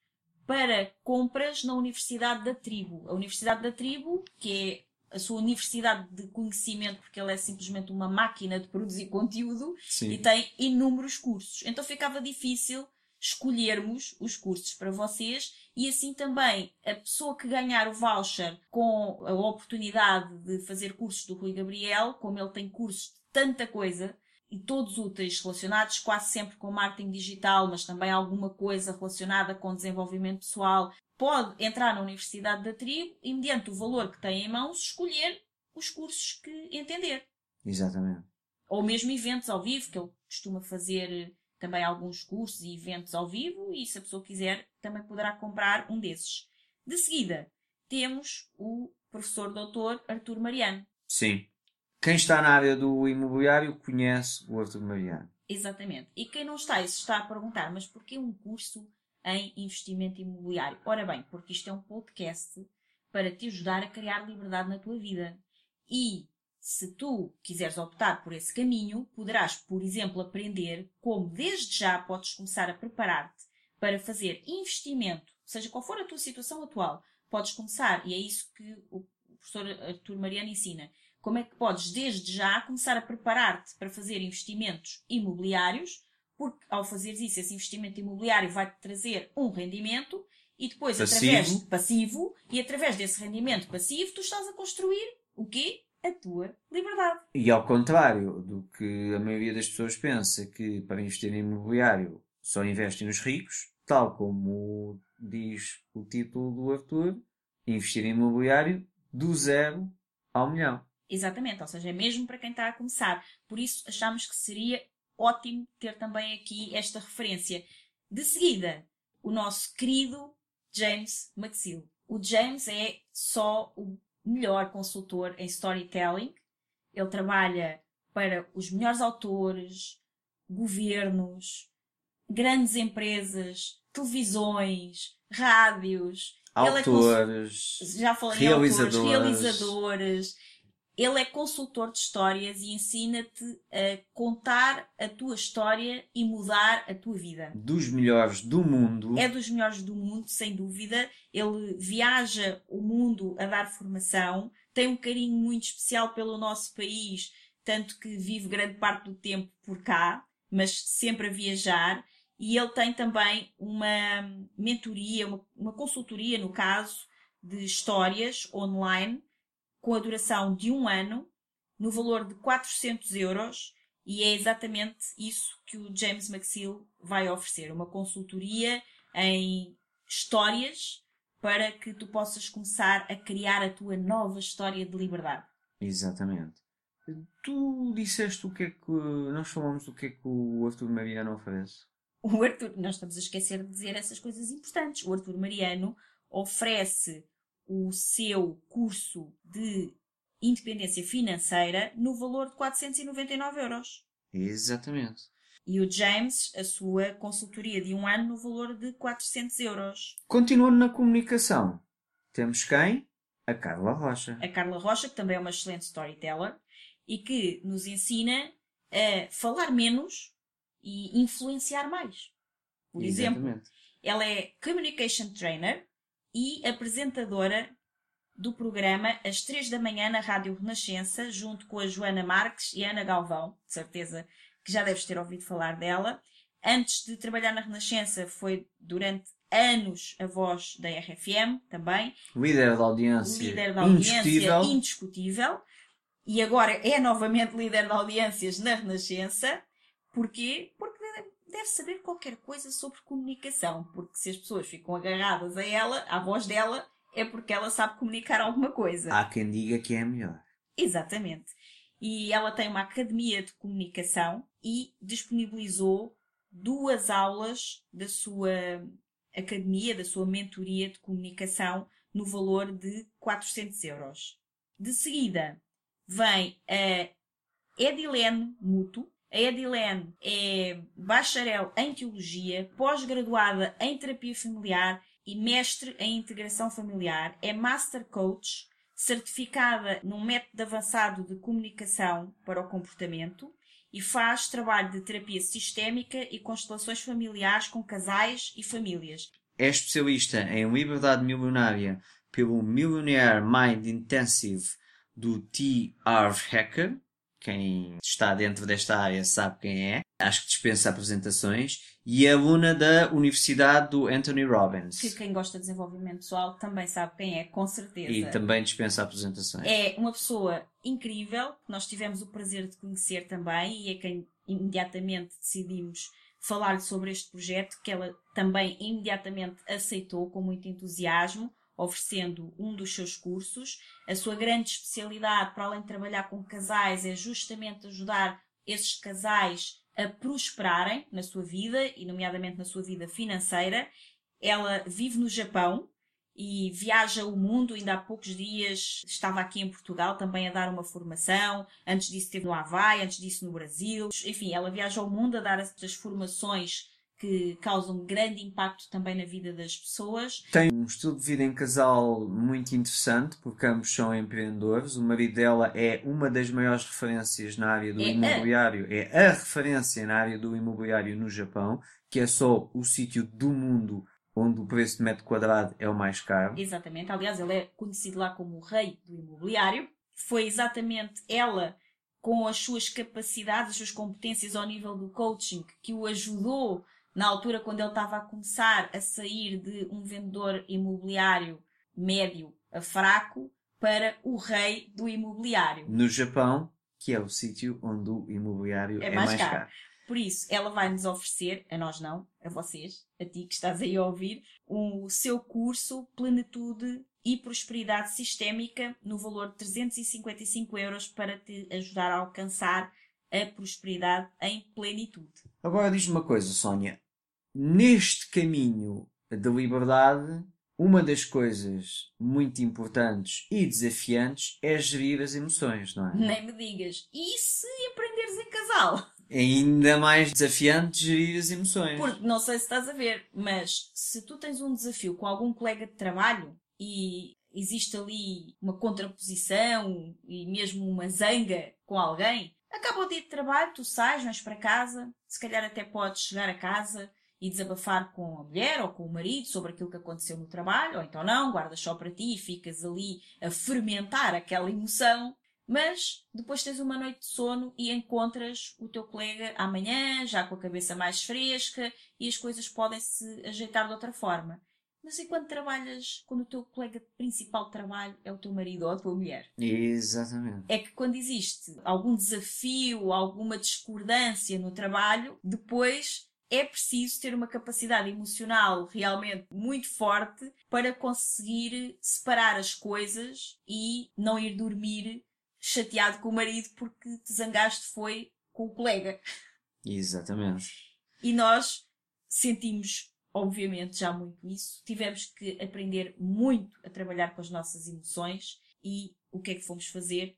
S2: para compras na Universidade da Tribo. A Universidade da Tribo, que é a sua universidade de conhecimento, porque ela é simplesmente uma máquina de produzir conteúdo
S1: Sim.
S2: e tem inúmeros cursos. Então ficava difícil escolhermos os cursos para vocês e assim também a pessoa que ganhar o voucher com a oportunidade de fazer cursos do Rui Gabriel, como ele tem cursos de tanta coisa e todos úteis relacionados quase sempre com marketing digital, mas também alguma coisa relacionada com desenvolvimento pessoal, pode entrar na Universidade da Tribo e mediante o valor que tem em mãos escolher os cursos que entender
S1: Exatamente.
S2: ou mesmo eventos ao vivo, que ele costuma fazer eh, também alguns cursos e eventos ao vivo, e se a pessoa quiser, também poderá comprar um desses. De seguida, temos o professor doutor Artur Mariano.
S1: Sim. Quem está na área do imobiliário conhece o Arthur Mariano.
S2: Exatamente. E quem não está, isso está a perguntar, mas porquê um curso em investimento imobiliário? Ora bem, porque isto é um podcast para te ajudar a criar liberdade na tua vida. E se tu quiseres optar por esse caminho, poderás, por exemplo, aprender como desde já podes começar a preparar-te para fazer investimento, seja qual for a tua situação atual. Podes começar, e é isso que o professor Artur Mariano ensina, como é que podes desde já começar a preparar-te para fazer investimentos imobiliários, porque ao fazeres isso, esse investimento imobiliário vai-te trazer um rendimento e depois,
S1: Passivo.
S2: através passivo, e através desse rendimento passivo, tu estás a construir o quê? A tua liberdade.
S1: E ao contrário do que a maioria das pessoas pensa, que para investir em imobiliário só investem nos ricos, tal como diz o título do Arthur, investir em imobiliário do zero ao milhão.
S2: Exatamente, ou seja, é mesmo para quem está a começar. Por isso achamos que seria ótimo ter também aqui esta referência. De seguida, o nosso querido James McSill. O James é só o melhor consultor em storytelling. Ele trabalha para os melhores autores, governos, grandes empresas, televisões, rádios. Ele é consul-
S1: Autores,
S2: já falei
S1: Realizadores.
S2: autores, realizadores. Ele é consultor de histórias e ensina-te a contar a tua história e mudar a tua vida.
S1: dos melhores do mundo.
S2: É dos melhores do mundo, sem dúvida. Ele viaja o mundo a dar formação, tem um carinho muito especial pelo nosso país, tanto que vive grande parte do tempo por cá, mas sempre a viajar. e ele tem também uma mentoria, uma, uma consultoria, no caso, de histórias online, com a duração de um ano, no valor de 400 euros, e é exatamente isso que o James McSeal vai oferecer, uma consultoria em histórias para que tu possas começar a criar a tua nova história de liberdade.
S1: Exatamente. Tu disseste o que é que. Nós falamos do que é que o Arthur Mariano oferece.
S2: O Arthur, nós estamos a esquecer de dizer essas coisas importantes. O Arthur Mariano oferece o seu curso de independência financeira no valor de 499 euros.
S1: Exatamente.
S2: E o James, a sua consultoria de um ano no valor de 400 euros.
S1: Continuando na comunicação, temos quem? A Carla Rocha.
S2: A Carla Rocha, que também é uma excelente storyteller e que nos ensina a falar menos e influenciar mais. Por exemplo,
S1: Exatamente.
S2: ela é Communication Trainer e apresentadora do programa às 3 da manhã na Rádio Renascença, junto com a Joana Marques e a Ana Galvão, de certeza que já deves ter ouvido falar dela. Antes de trabalhar na Renascença, foi durante anos a voz da RFM também,
S1: Líder da audiência.
S2: líder da audiência
S1: indiscutível.
S2: indiscutível. E agora é novamente líder de audiências na Renascença. Porquê? Porque deve saber qualquer coisa sobre comunicação. Porque se as pessoas ficam agarradas a ela, à voz dela, é porque ela sabe comunicar alguma coisa.
S1: Há quem diga que é a melhor.
S2: Exatamente. E ela tem uma academia de comunicação e disponibilizou duas aulas da sua academia, da sua mentoria de comunicação, no valor de 400 euros. De seguida, vem a Edilene Muto. A Edilene é bacharel em teologia, pós-graduada em terapia familiar e mestre em integração familiar. É master coach, certificada num método avançado de comunicação para o comportamento e faz trabalho de terapia sistémica e constelações familiares com casais e famílias.
S1: É especialista em liberdade milionária pelo Millionaire Mind Intensive do T. Hacker. Quem está dentro desta área sabe quem é. Acho que dispensa apresentações. E é aluna da Universidade do Anthony Robbins.
S2: Que quem gosta de desenvolvimento pessoal também sabe quem é, com certeza.
S1: E também dispensa apresentações.
S2: É uma pessoa incrível, que nós tivemos o prazer de conhecer também e é quem imediatamente decidimos falar-lhe sobre este projeto, que ela também imediatamente aceitou com muito entusiasmo, oferecendo um dos seus cursos. A sua grande especialidade, para além de trabalhar com casais, é justamente ajudar esses casais a prosperarem na sua vida e, nomeadamente, na sua vida financeira. Ela vive no Japão e viaja o mundo. Ainda há poucos dias estava aqui em Portugal também a dar uma formação. Antes disso, esteve no Havaí, antes disso, no Brasil. Enfim, ela viaja ao mundo a dar estas formações que causam grande impacto também na vida das pessoas.
S1: Tem um estilo de vida em casal muito interessante, porque ambos são empreendedores. O marido dela é uma das maiores referências na área do
S2: É a-
S1: imobiliário, é a referência na área do imobiliário no Japão, que é só o sítio do mundo onde o preço de metro quadrado é o mais caro.
S2: Exatamente. Aliás, ele é conhecido lá como o rei do imobiliário. Foi exatamente ela, com as suas capacidades, as suas competências ao nível do coaching, que o ajudou na altura quando ele estava a começar a sair de um vendedor imobiliário médio a fraco para o rei do imobiliário.
S1: No Japão, que é o sítio onde o imobiliário
S2: É
S1: é,
S2: mais
S1: mais,
S2: caro.
S1: caro.
S2: Por isso, ela vai nos oferecer, a nós não, a vocês, a ti que estás aí a ouvir, o seu curso Plenitude e Prosperidade Sistémica no valor de 355 euros para te ajudar a alcançar a prosperidade em plenitude.
S1: Agora diz-me uma coisa, Sónia. Neste caminho da liberdade, uma das coisas muito importantes e desafiantes é gerir as emoções, não é?
S2: Nem me digas. E se aprenderes em casal?
S1: É ainda mais desafiante gerir as emoções.
S2: Porque não sei se estás a ver, mas se tu tens um desafio com algum colega de trabalho e existe ali uma contraposição e mesmo uma zanga com alguém, acaba o dia de trabalho, tu sais, vais para casa, se calhar até podes chegar a casa e desabafar com a mulher ou com o marido sobre aquilo que aconteceu no trabalho, ou então não, guardas só para ti e ficas ali a fermentar aquela emoção. Mas depois tens uma noite de sono e encontras o teu colega amanhã, já com a cabeça mais fresca, e as coisas podem se ajeitar de outra forma. Mas e quando trabalhas, quando o teu colega principal de trabalho é o teu marido ou a tua mulher?
S1: Exatamente.
S2: É que quando existe algum desafio, alguma discordância no trabalho, depois é preciso ter uma capacidade emocional realmente muito forte para conseguir separar as coisas e não ir dormir chateado com o marido porque te zangaste foi com o colega.
S1: Exatamente.
S2: E nós sentimos obviamente já muito isso. Tivemos que aprender muito a trabalhar com as nossas emoções e o que é que fomos fazer?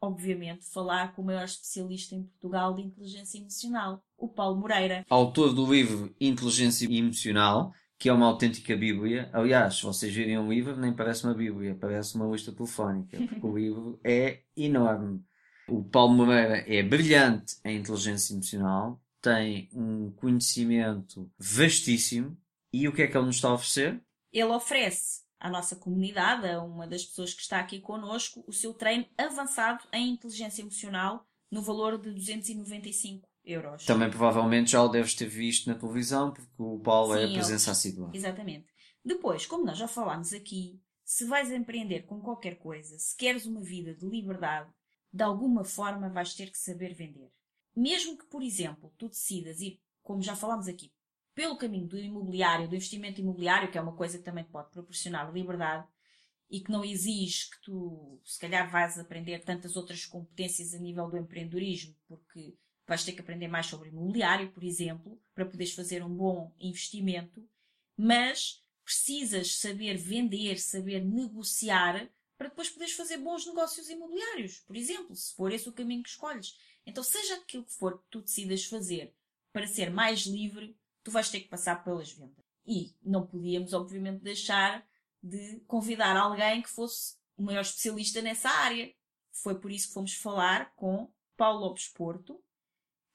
S2: Obviamente, falar com o maior especialista em Portugal de inteligência emocional, o Paulo Moreira.
S1: Autor do livro Inteligência Emocional, que é uma autêntica Bíblia. Aliás, se vocês virem um livro, nem parece uma Bíblia, parece uma lista telefónica, porque o (laughs) livro é enorme. O Paulo Moreira é brilhante em inteligência emocional, tem um conhecimento vastíssimo e o que é que ele nos está a oferecer?
S2: Ele oferece à nossa comunidade, a uma das pessoas que está aqui connosco, o seu treino avançado em inteligência emocional no valor de 295 euros.
S1: Também provavelmente já o deves ter visto na televisão, porque o Paulo
S2: Sim,
S1: é a presença assídua.
S2: Exatamente. Depois, como nós já falámos aqui, se vais empreender com qualquer coisa, se queres uma vida de liberdade, de alguma forma vais ter que saber vender. Mesmo que, por exemplo, tu decidas ir, como já falámos aqui, pelo caminho do imobiliário, do investimento imobiliário, que é uma coisa que também pode proporcionar liberdade e que não exige que tu, se calhar, vais aprender tantas outras competências a nível do empreendedorismo, porque vais ter que aprender mais sobre imobiliário, por exemplo, para poderes fazer um bom investimento, mas precisas saber vender, saber negociar para depois poderes fazer bons negócios imobiliários, por exemplo, se for esse o caminho que escolhes. Então, seja aquilo que for que tu decidas fazer para ser mais livre, tu vais ter que passar pelas vendas. E não podíamos, obviamente, deixar de convidar alguém que fosse o maior especialista nessa área. Foi por isso que fomos falar com Paulo Lopes Porto,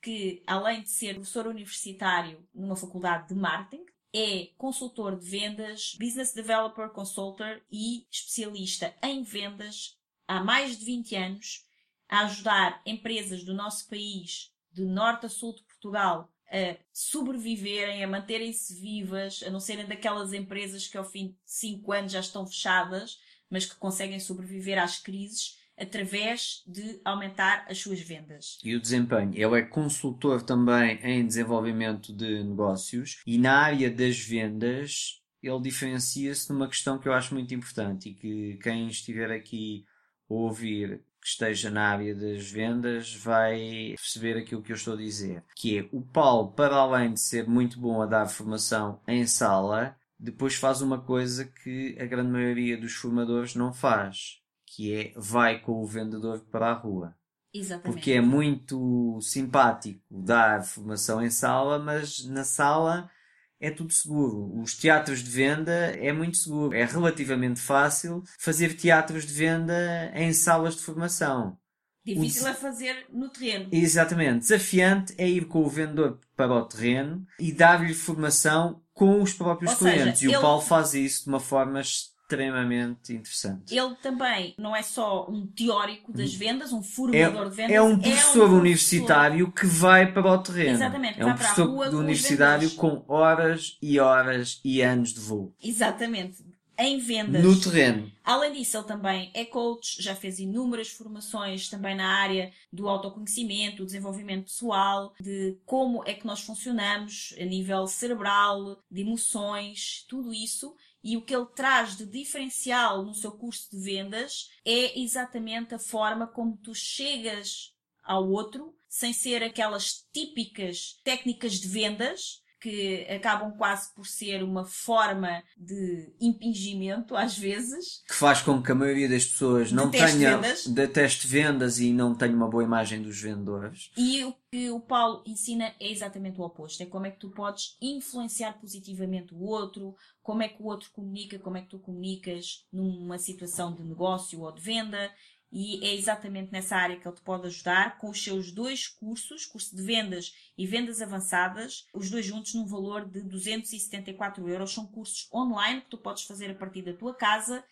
S2: que além de ser professor universitário numa faculdade de marketing, é consultor de vendas, business developer consultor e especialista em vendas há mais de 20 anos a ajudar empresas do nosso país, de norte a sul de Portugal, a sobreviverem, a manterem-se vivas, a não serem daquelas empresas que ao fim de 5 anos já estão fechadas, mas que conseguem sobreviver às crises através de aumentar as suas vendas.
S1: E o desempenho. Ele é consultor também em desenvolvimento de negócios e na área das vendas ele diferencia-se numa questão que eu acho muito importante e que quem estiver aqui a ouvir que esteja na área das vendas vai perceber aquilo que eu estou a dizer. Que é o Paulo, para além de ser muito bom a dar formação em sala, depois faz uma coisa que a grande maioria dos formadores não faz, que é vai com o vendedor para a rua.
S2: Exatamente.
S1: Porque é muito simpático dar formação em sala, mas na sala é tudo seguro. Os teatros de venda é muito seguro. É relativamente fácil fazer teatros de venda em salas de formação.
S2: Difícil
S1: o-
S2: é fazer no terreno.
S1: Exatamente. Desafiante é ir com o vendedor para o terreno e dar-lhe formação com os próprios
S2: Ou seja,
S1: clientes. e
S2: ele-
S1: o Paulo faz isso de uma forma extremamente interessante.
S2: Ele também não é só um teórico das vendas, um formador de vendas.
S1: É um professor universitário que vai para o terreno.
S2: Exatamente,
S1: É um
S2: vai para a
S1: professor
S2: rua
S1: de universitário com horas e horas e anos de voo.
S2: Exatamente. Em vendas.
S1: No terreno.
S2: Além disso, ele também é coach, já fez inúmeras formações também na área do autoconhecimento, do desenvolvimento pessoal, de como é que nós funcionamos a nível cerebral, de emoções, tudo isso. E o que ele traz de diferencial no seu curso de vendas é exatamente a forma como tu chegas ao outro, sem ser aquelas típicas técnicas de vendas que acabam quase por ser uma forma de impingimento às vezes.
S1: Que faz com que a maioria das pessoas não
S2: Deteste
S1: tenha
S2: vendas.
S1: deteste vendas e não tenha uma boa imagem dos vendedores.
S2: E o que o Paulo ensina é exatamente o oposto. É como é que tu podes influenciar positivamente o outro, como é que o outro comunica, como é que tu comunicas numa situação de negócio ou de venda. E é exatamente nessa área que ele te pode ajudar com os seus dois cursos, curso de vendas e vendas avançadas, os dois juntos num valor de 274 euros. São cursos online que tu podes fazer a partir da tua casa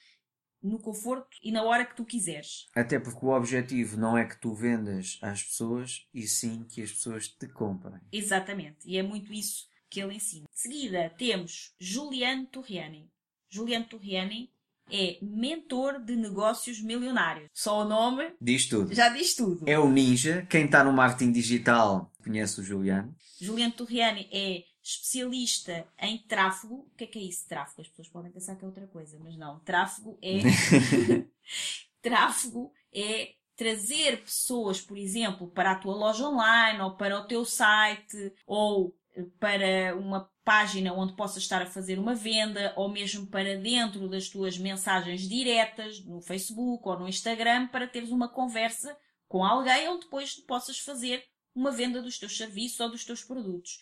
S2: no conforto e na hora que tu quiseres.
S1: Até porque o objetivo não é que tu vendas às pessoas, e sim que as pessoas te comprem.
S2: Exatamente. E é muito isso que ele ensina. De seguida temos Juliano Turriani. Juliano Turriani é mentor de negócios milionários. Só o nome
S1: Diz tudo.
S2: já diz tudo.
S1: É o ninja. Quem está no marketing digital conhece o Juliano.
S2: Juliano Turriani é especialista em tráfego. O que é que é isso, tráfego? As pessoas podem pensar que é outra coisa, mas não. Tráfego é. (laughs) tráfego é trazer pessoas, por exemplo, para a tua loja online ou para o teu site ou para uma página onde possas estar a fazer uma venda ou mesmo para dentro das tuas mensagens diretas no Facebook ou no Instagram para teres uma conversa com alguém onde depois possas fazer uma venda dos teus serviços ou dos teus produtos.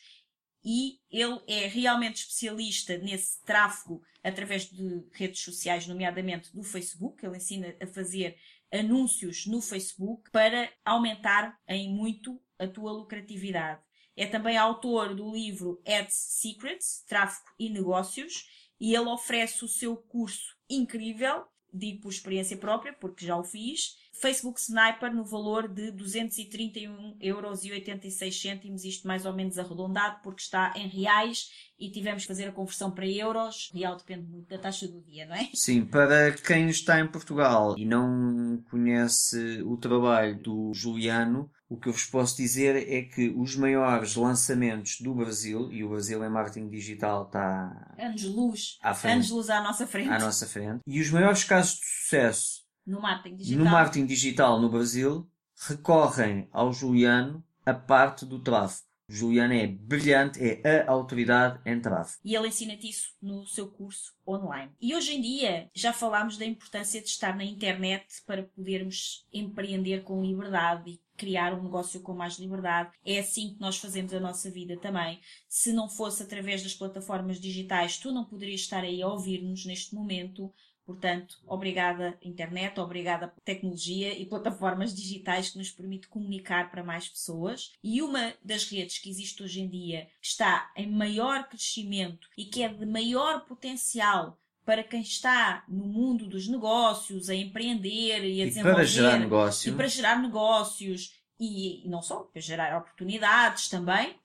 S2: E ele é realmente especialista nesse tráfego através de redes sociais, nomeadamente do Facebook. Ele ensina a fazer anúncios no Facebook para aumentar em muito a tua lucratividade. É também autor do livro Ads Secrets, Tráfego e Negócios, e ele oferece o seu curso incrível, digo por experiência própria, porque já o fiz, Facebook Sniper no valor de 231,86€, isto mais ou menos arredondado, porque está em reais e tivemos que fazer a conversão para euros. Real depende muito da taxa do dia, não é?
S1: Sim, para quem está em Portugal e não conhece o trabalho do Juliano, o que eu vos posso dizer é que os maiores lançamentos do Brasil, e o Brasil em marketing digital está
S2: Anos luz.
S1: à frente,
S2: Anos luz à nossa frente.
S1: à nossa frente, e os maiores casos de sucesso
S2: No marketing digital.
S1: no marketing digital no Brasil recorrem ao Juliano a parte do tráfego. O Juliano é brilhante, é a autoridade em tráfego.
S2: E ele ensina-te isso no seu curso online. E hoje em dia já falámos da importância de estar na internet para podermos empreender com liberdade e criar um negócio com mais liberdade. É assim que nós fazemos a nossa vida também. Se não fosse através das plataformas digitais, tu não poderias estar aí a ouvir-nos neste momento. Portanto, obrigada internet, obrigada tecnologia e plataformas digitais que nos permite comunicar para mais pessoas. E uma das redes que existe hoje em dia, que está em maior crescimento e que é de maior potencial para quem está no mundo dos negócios, a empreender e a
S1: E
S2: desenvolver
S1: para gerar negócio,
S2: e para gerar negócios e não só, para gerar oportunidades também,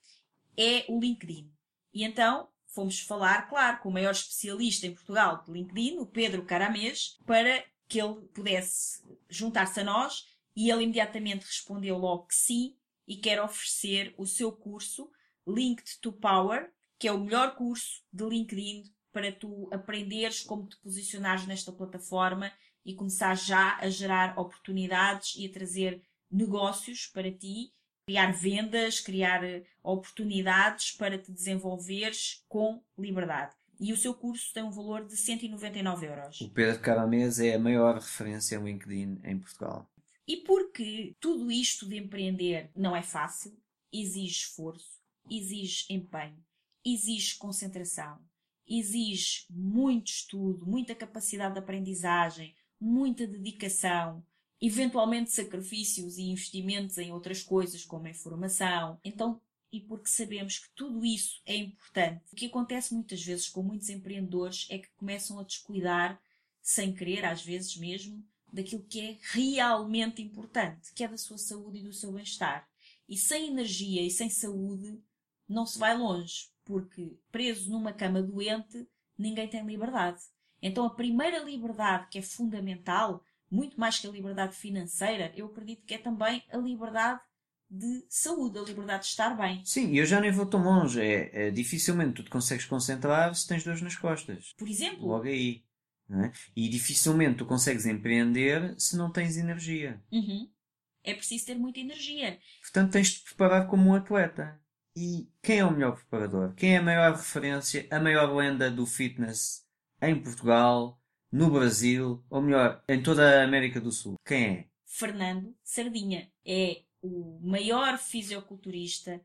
S2: é o LinkedIn. E então fomos falar, claro, com o maior especialista em Portugal de LinkedIn, o Pedro Caramês, para que ele pudesse juntar-se a nós e ele imediatamente respondeu logo que sim e quer oferecer o seu curso Linked to Power, que é o melhor curso de LinkedIn para tu aprenderes como te posicionares nesta plataforma e começar já a gerar oportunidades e a trazer negócios para ti, criar vendas, criar eh, oportunidades para te desenvolveres com liberdade. E o seu curso tem um valor de 199 euros.
S1: o Pedro Caramês é a maior referência em LinkedIn em Portugal.
S2: E porque tudo isto de empreender não é fácil, exige esforço, exige empenho, exige concentração, exige muito estudo, muita capacidade de aprendizagem, muita dedicação, eventualmente sacrifícios e investimentos em outras coisas, como em formação. Então, e porque sabemos que tudo isso é importante, o que acontece muitas vezes com muitos empreendedores é que começam a descuidar, sem querer, às vezes mesmo, daquilo que é realmente importante, que é da sua saúde e do seu bem-estar. E sem energia e sem saúde não se vai longe, porque preso numa cama doente ninguém tem liberdade. Então a primeira liberdade que é fundamental, muito mais que a liberdade financeira, eu acredito que é também a liberdade de saúde, a liberdade de estar bem.
S1: Sim, eu já nem vou tão longe. É, é, dificilmente tu te consegues concentrar se tens dores nas costas.
S2: Por exemplo,
S1: Logo aí. é? E dificilmente tu consegues empreender se não tens energia.
S2: uhum, é preciso ter muita energia.
S1: Portanto, tens de te preparar como um atleta. E quem é o melhor preparador? Quem é a maior referência, a maior lenda do fitness em Portugal, no Brasil, ou melhor, em toda a América do Sul? Quem é?
S2: Fernando Sardinha é o maior fisioculturista,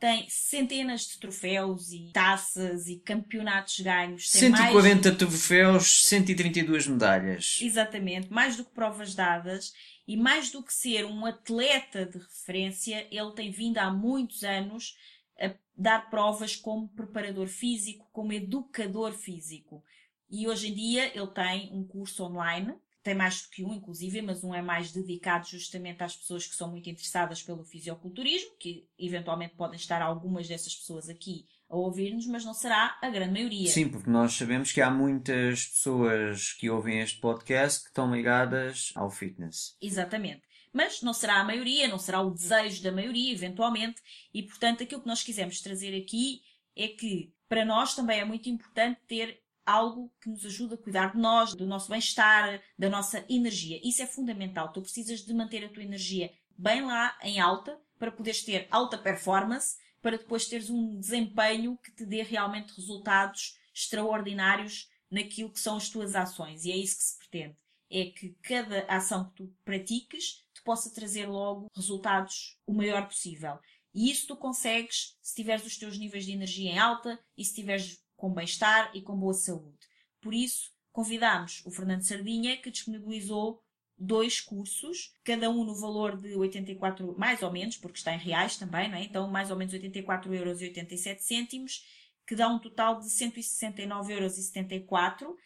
S2: tem centenas de troféus e taças e campeonatos ganhos. Tem mais-
S1: 140 troféus, 132 medalhas.
S2: Exatamente, mais do que provas dadas e mais do que ser um atleta de referência, ele tem vindo há muitos anos a dar provas como preparador físico, como educador físico. E hoje em dia ele tem um curso online, tem mais do que um, inclusive, mas um é mais dedicado justamente às pessoas que são muito interessadas pelo fisioculturismo, que eventualmente podem estar algumas dessas pessoas aqui a ouvir-nos, mas não será a grande maioria.
S1: Sim, porque nós sabemos que há muitas pessoas que ouvem este podcast que estão ligadas ao fitness.
S2: Exatamente. Mas não será a maioria, não será o desejo da maioria, eventualmente, e portanto aquilo que nós quisemos trazer aqui é que para nós também é muito importante ter algo que nos ajude a cuidar de nós, do nosso bem-estar, da nossa energia. Isso é fundamental. Tu precisas de manter a tua energia bem lá em alta para poderes ter alta performance para depois teres um desempenho que te dê realmente resultados extraordinários naquilo que são as tuas ações. E é isso que se pretende. É que cada ação que tu pratiques te possa trazer logo resultados o maior possível. E isso tu consegues se tiveres os teus níveis de energia em alta e se estiveres com bem-estar e com boa saúde. Por isso, convidamos o Fernando Sardinha, que disponibilizou dois cursos, cada um no valor de 84, mais ou menos, porque está em reais também, não é? Então, mais ou menos 84 euros e 87 cêntimos, que dá um total de 169 euros e 74,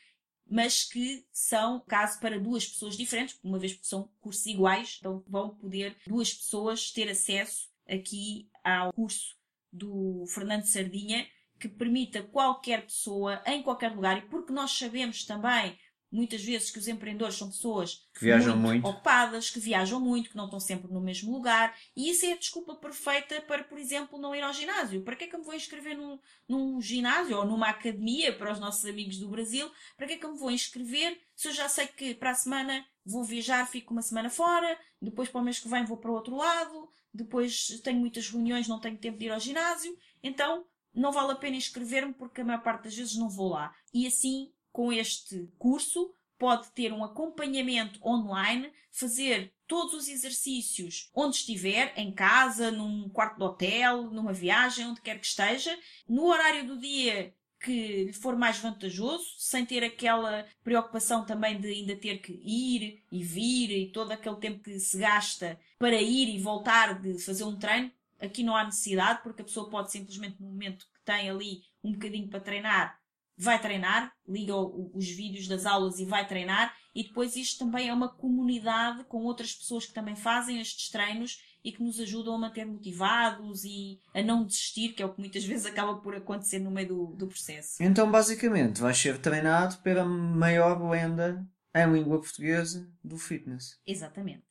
S2: mas que são, caso para duas pessoas diferentes, uma vez que são cursos iguais, então vão poder duas pessoas ter acesso aqui ao curso do Fernando Sardinha, que permita qualquer pessoa, em qualquer lugar, e porque nós sabemos também muitas vezes que os empreendedores são pessoas
S1: que viajam
S2: muito,
S1: muito,
S2: ocupadas, que viajam muito, que não estão sempre no mesmo lugar, e isso é a desculpa perfeita para, por exemplo, não ir ao ginásio. Para que é que eu me vou inscrever num, num ginásio ou numa academia para os nossos amigos do Brasil? Para que é que eu me vou inscrever se eu já sei que para a semana vou viajar, fico uma semana fora, depois para o mês que vem vou para o outro lado, depois tenho muitas reuniões, não tenho tempo de ir ao ginásio, então não vale a pena inscrever-me porque a maior parte das vezes não vou lá. E assim com este curso, pode ter um acompanhamento online, fazer todos os exercícios onde estiver, em casa, num quarto de hotel, numa viagem, onde quer que esteja, no horário do dia que lhe for mais vantajoso, sem ter aquela preocupação também de ainda ter que ir e vir e todo aquele tempo que se gasta para ir e voltar de fazer um treino. Aqui não há necessidade, porque a pessoa pode simplesmente, no momento que tem ali um bocadinho para treinar, vai treinar, liga os vídeos das aulas e vai treinar, e depois isto também é uma comunidade com outras pessoas que também fazem estes treinos e que nos ajudam a manter motivados e a não desistir, que é o que muitas vezes acaba por acontecer no meio do, do processo.
S1: Então, basicamente, vais ser treinado pela maior lenda em língua portuguesa do fitness.
S2: Exatamente.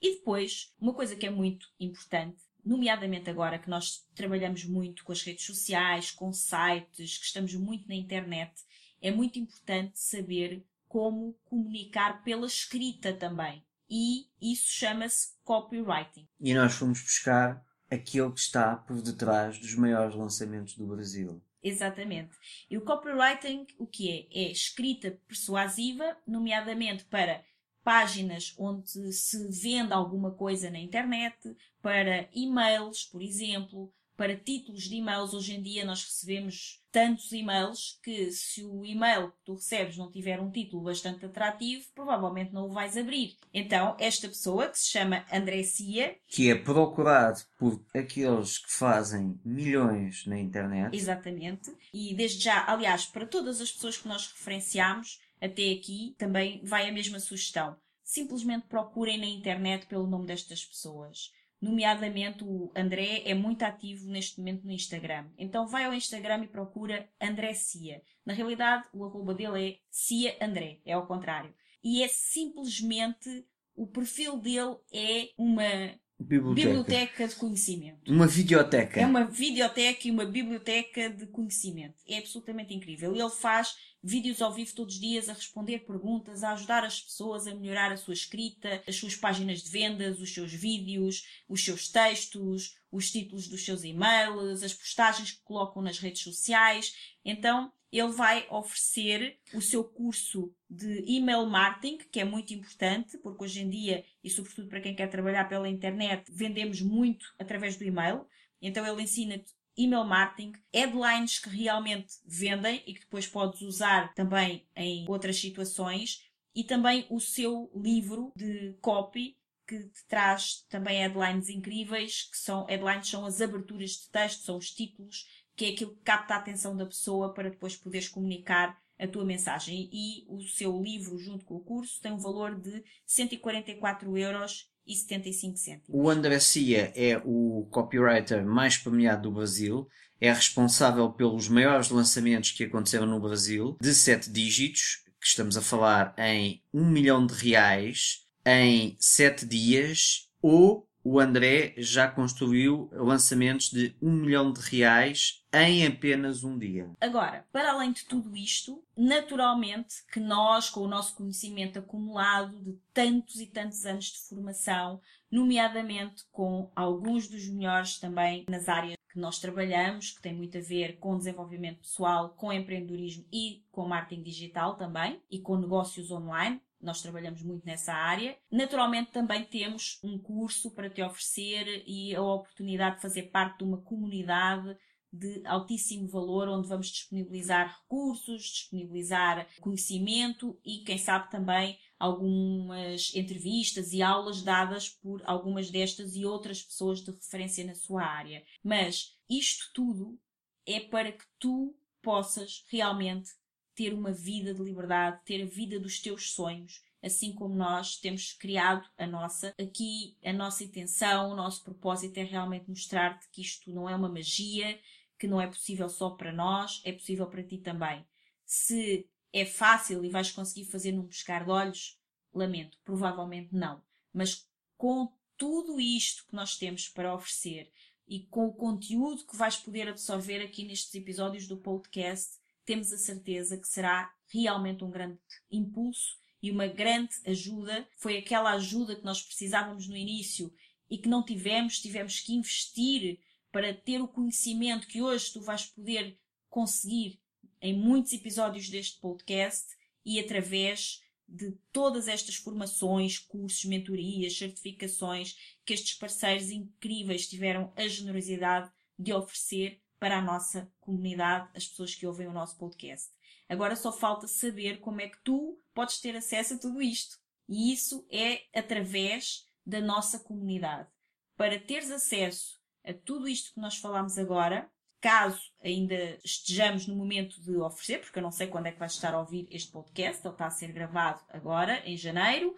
S2: E depois, uma coisa que é muito importante nomeadamente agora que nós trabalhamos muito com as redes sociais, com sites, que estamos muito na internet, é muito importante saber como comunicar pela escrita também. E isso chama-se copywriting.
S1: E nós fomos buscar aquilo que está por detrás dos maiores lançamentos do Brasil.
S2: Exatamente. E o copywriting, o que é? É escrita persuasiva, nomeadamente para páginas onde se vende alguma coisa na internet, para e-mails, por exemplo, para títulos de e-mails. Hoje em dia nós recebemos tantos e-mails que se o e-mail que tu recebes não tiver um título bastante atrativo, provavelmente não o vais abrir. Então, esta pessoa que se chama André Cia,
S1: que é procurado por aqueles que fazem milhões na internet.
S2: Exatamente. E desde já, aliás, para todas as pessoas que nós referenciamos, até aqui também vai a mesma sugestão. Simplesmente procurem na internet pelo nome destas pessoas. Nomeadamente o André é muito ativo neste momento no Instagram. Então vai ao Instagram e procura André Cia. Na realidade, o arroba dele é Cia André. É ao contrário. E é simplesmente o perfil dele é uma
S1: Biblioteca.
S2: biblioteca de conhecimento.
S1: Uma videoteca.
S2: É uma videoteca e uma biblioteca de conhecimento. É absolutamente incrível. Ele faz vídeos ao vivo todos os dias a responder perguntas, a ajudar as pessoas a melhorar a sua escrita, as suas páginas de vendas, os seus vídeos, os seus textos, os títulos dos seus e-mails, as postagens que colocam nas redes sociais. Então, ele vai oferecer o seu curso de email marketing, que é muito importante, porque hoje em dia, e sobretudo para quem quer trabalhar pela internet, vendemos muito através do e-mail. Então ele ensina-te email marketing, headlines que realmente vendem e que depois podes usar também em outras situações, e também o seu livro de copy, que te traz também headlines incríveis, que são, headlines são as aberturas de texto, são os títulos, que é aquilo que capta a atenção da pessoa para depois poderes comunicar a tua mensagem. E o seu livro, junto com o curso, tem um valor de 144 euros e 75 cêntimos.
S1: O André Cia é o copywriter mais premiado do Brasil. É responsável pelos maiores lançamentos que aconteceram no Brasil, de 7 dígitos, que estamos a falar em 1 milhão de reais, em 7 dias, ou o André já construiu lançamentos de um milhão de reais em apenas um dia.
S2: Agora, para além de tudo isto, naturalmente que nós, com o nosso conhecimento acumulado de tantos e tantos anos de formação, nomeadamente com alguns dos melhores também nas áreas que nós trabalhamos, que tem muito a ver com desenvolvimento pessoal, com empreendedorismo e com marketing digital também, e com negócios online, nós trabalhamos muito nessa área. Naturalmente, também temos um curso para te oferecer e a oportunidade de fazer parte de uma comunidade de altíssimo valor, onde vamos disponibilizar recursos, disponibilizar conhecimento e, quem sabe, também algumas entrevistas e aulas dadas por algumas destas e outras pessoas de referência na sua área. Mas isto tudo é para que tu possas realmente ter uma vida de liberdade, ter a vida dos teus sonhos, assim como nós temos criado a nossa. Aqui a nossa intenção, o nosso propósito é realmente mostrar-te que isto não é uma magia, que não é possível só para nós, é possível para ti também. Se é fácil e vais conseguir fazer num pescar de olhos, lamento, provavelmente não. Mas com tudo isto que nós temos para oferecer e com o conteúdo que vais poder absorver aqui nestes episódios do podcast, temos a certeza que será realmente um grande impulso e uma grande ajuda. Foi aquela ajuda que nós precisávamos no início e que não tivemos, tivemos que investir para ter o conhecimento que hoje tu vais poder conseguir em muitos episódios deste podcast e através de todas estas formações, cursos, mentorias, certificações que estes parceiros incríveis tiveram a generosidade de oferecer para a nossa comunidade, as pessoas que ouvem o nosso podcast. Agora só falta saber como é que tu podes ter acesso a tudo isto. E isso é através da nossa comunidade. Para teres acesso a tudo isto que nós falamos agora, caso ainda estejamos no momento de oferecer, porque eu não sei quando é que vais estar a ouvir este podcast, ele está a ser gravado agora, em janeiro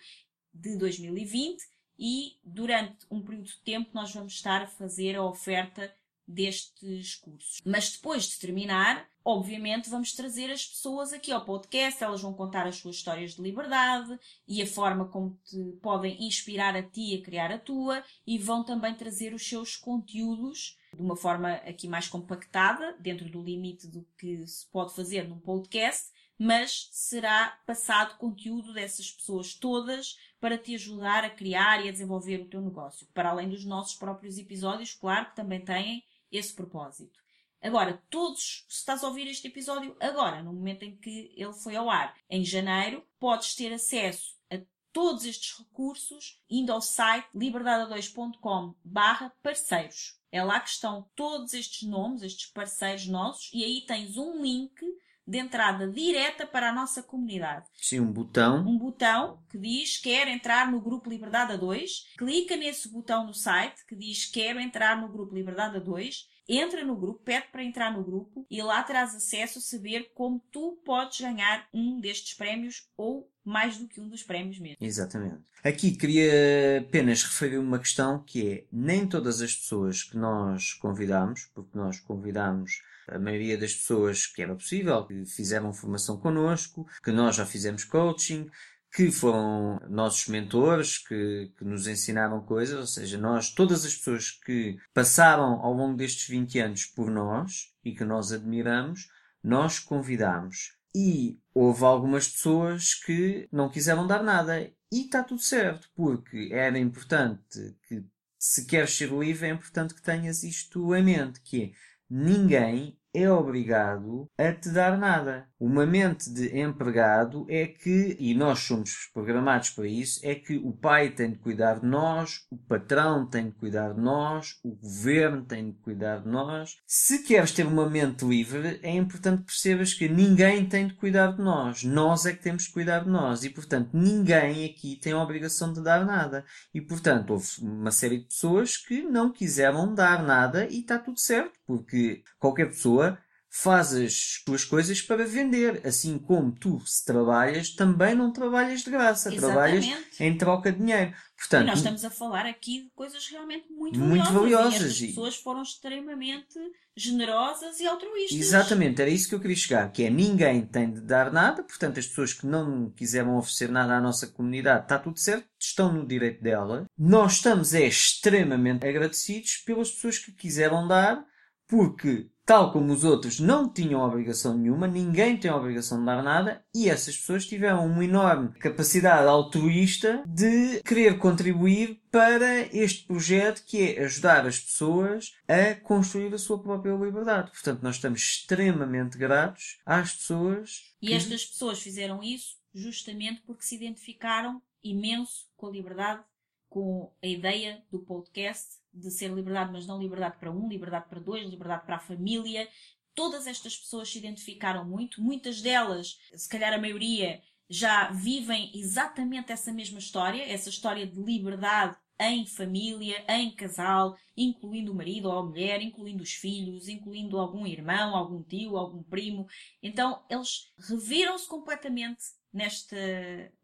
S2: de 2020, e durante um período de tempo nós vamos estar a fazer a oferta destes cursos. Mas depois de terminar, obviamente vamos trazer as pessoas aqui ao podcast, elas vão contar as suas histórias de liberdade e a forma como te podem inspirar a ti a criar a tua e vão também trazer os seus conteúdos de uma forma aqui mais compactada, dentro do limite do que se pode fazer num podcast, mas será passado conteúdo dessas pessoas todas para te ajudar a criar e a desenvolver o teu negócio. Para além dos nossos próprios episódios, claro, que também têm esse propósito. Agora, todos, se estás a ouvir este episódio agora, no momento em que ele foi ao ar, em janeiro, podes ter acesso a todos estes recursos indo ao site liberdade2.com barra parceiros. É lá que estão todos estes nomes, estes parceiros nossos, e aí tens um link de entrada direta para a nossa comunidade.
S1: Sim, um botão.
S2: Um botão que diz quer entrar no grupo Liberdade a 2. Clica nesse botão no site que diz quero entrar no grupo Liberdade a 2. Entra no grupo, pede para entrar no grupo e lá terás acesso a saber como tu podes ganhar um destes prémios ou mais do que um dos prémios mesmo.
S1: Exatamente. Aqui queria apenas referir uma questão que é nem todas as pessoas que nós convidamos, porque nós convidamos a maioria das pessoas que era possível, que fizeram formação connosco, que nós já fizemos coaching, que foram nossos mentores, que, que nos ensinaram coisas, ou seja, nós, todas as pessoas que passaram ao longo destes 20 anos por nós e que nós admiramos, nós convidamos. E houve algumas pessoas que não quiseram dar nada. E está tudo certo, porque era importante que, se queres ser livre, é importante que tenhas isto em mente, que é ninguém é obrigado a te dar nada. Uma mente de empregado é que, e nós somos programados para isso, é que o pai tem de cuidar de nós, o patrão tem de cuidar de nós, o governo tem de cuidar de nós. Se queres ter uma mente livre, é importante percebas que ninguém tem de cuidar de nós. Nós é que temos de cuidar de nós. E, portanto, ninguém aqui tem a obrigação de dar nada. E, portanto, houve uma série de pessoas que não quiseram dar nada e está tudo certo, porque qualquer pessoa faz as tuas coisas para vender. Assim como tu, se trabalhas, também não trabalhas de graça, trabalhas
S2: Exatamente.
S1: em troca de dinheiro.
S2: E
S1: Portanto,
S2: nós estamos a falar aqui de coisas realmente muito,
S1: Muito
S2: valiosas.
S1: valiosas
S2: E
S1: e-
S2: pessoas foram extremamente generosas e altruístas.
S1: Exatamente, era isso que eu queria chegar, que é ninguém tem de dar nada, portanto as pessoas que não quiseram oferecer nada à nossa comunidade, está tudo certo, estão no direito dela. Nós estamos é extremamente agradecidos pelas pessoas que quiseram dar, porque tal como os outros não tinham obrigação nenhuma, ninguém tem a obrigação de dar nada, e essas pessoas tiveram uma enorme capacidade altruísta de querer contribuir para este projeto que é ajudar as pessoas a construir a sua própria liberdade. Portanto, nós estamos extremamente gratos às pessoas
S2: E
S1: que-
S2: estas pessoas fizeram isso justamente porque se identificaram imenso com a liberdade, com a ideia do podcast de ser liberdade, mas não liberdade para um, liberdade para dois, liberdade para a família. Todas estas pessoas se identificaram muito, muitas delas, se calhar a maioria, já vivem exatamente essa mesma história, essa história de liberdade em família, em casal, incluindo o marido ou a mulher, incluindo os filhos, incluindo algum irmão, algum tio, algum primo. Então, eles reviram-se completamente nesta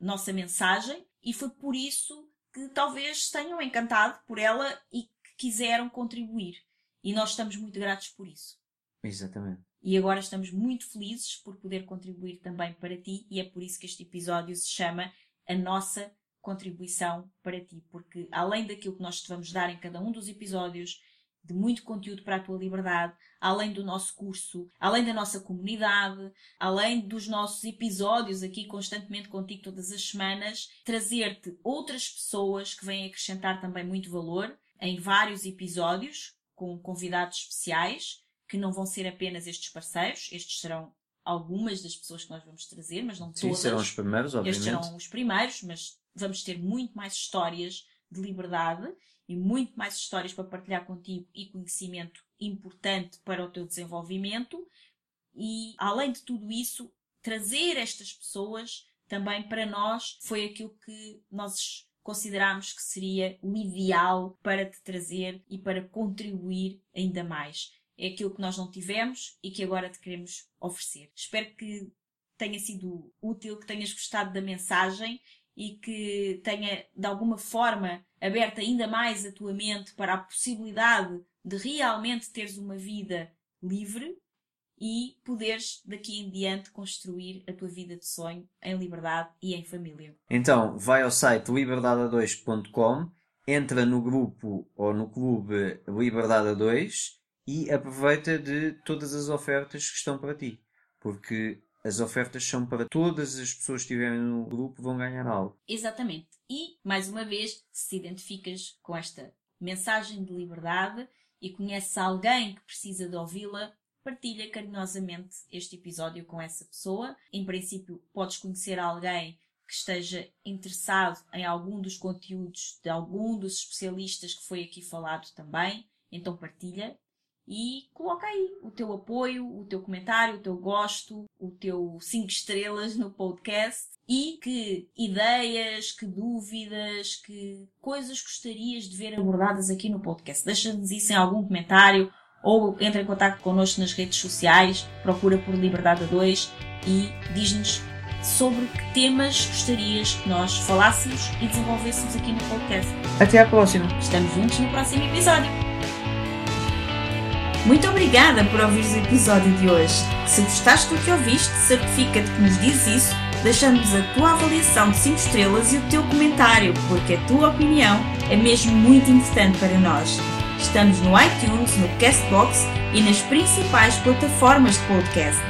S2: nossa mensagem e foi por isso que talvez tenham encantado por ela e quiseram contribuir. E nós estamos muito gratos por isso.
S1: Exatamente.
S2: E agora estamos muito felizes por poder contribuir também para ti, e é por isso que este episódio se chama A Nossa Contribuição para Ti, porque além daquilo que nós te vamos dar em cada um dos episódios, de muito conteúdo para a tua liberdade, além do nosso curso, além da nossa comunidade, além dos nossos episódios aqui constantemente contigo todas as semanas, trazer-te outras pessoas que vêm acrescentar também muito valor em vários episódios com convidados especiais que não vão ser apenas estes parceiros, estes serão algumas das pessoas que nós vamos trazer, mas não
S1: Sim,
S2: todas.
S1: serão os primeiros,
S2: Estes
S1: obviamente.
S2: serão os primeiros, mas vamos ter muito mais histórias de liberdade e muito mais histórias para partilhar contigo e conhecimento importante para o teu desenvolvimento. E, além de tudo isso, trazer estas pessoas também para nós foi aquilo que nós considerámos que seria o ideal para te trazer e para contribuir ainda mais. É aquilo que nós não tivemos e que agora te queremos oferecer. Espero que tenha sido útil, que tenhas gostado da mensagem e que tenha de alguma forma aberto ainda mais a tua mente para a possibilidade de realmente teres uma vida livre e poderes daqui em diante construir a tua vida de sonho em liberdade e em família.
S1: Então, vai ao site liberdade2.com, entra no grupo ou no clube Liberdade a 2 e aproveita de todas as ofertas que estão para ti. Porque as ofertas são para todas as pessoas que estiverem no grupo vão ganhar algo.
S2: Exatamente. E, mais uma vez, se te identificas com esta mensagem de liberdade e conheces alguém que precisa de ouvi-la, partilha carinhosamente este episódio com essa pessoa. Em princípio, podes conhecer alguém que esteja interessado em algum dos conteúdos de algum dos especialistas que foi aqui falado também. Então partilha e coloca aí o teu apoio, o teu comentário, o teu gosto, o teu 5 estrelas no podcast e que ideias, que dúvidas, que coisas gostarias de ver abordadas aqui no podcast. Deixa-nos isso em algum comentário ou entra em contato connosco nas redes sociais, procura por Liberdade a 2 e diz-nos sobre que temas gostarias que nós falássemos e desenvolvêssemos aqui no podcast.
S1: Até à próxima!
S2: Estamos juntos no próximo episódio. Muito obrigada por ouvires o episódio de hoje. Se gostaste do que ouviste, certifica-te que nos dizes isso, deixando-nos a tua avaliação de 5 estrelas e o teu comentário, porque a tua opinião é mesmo muito importante para nós. Estamos no iTunes, no Castbox e nas principais plataformas de podcast.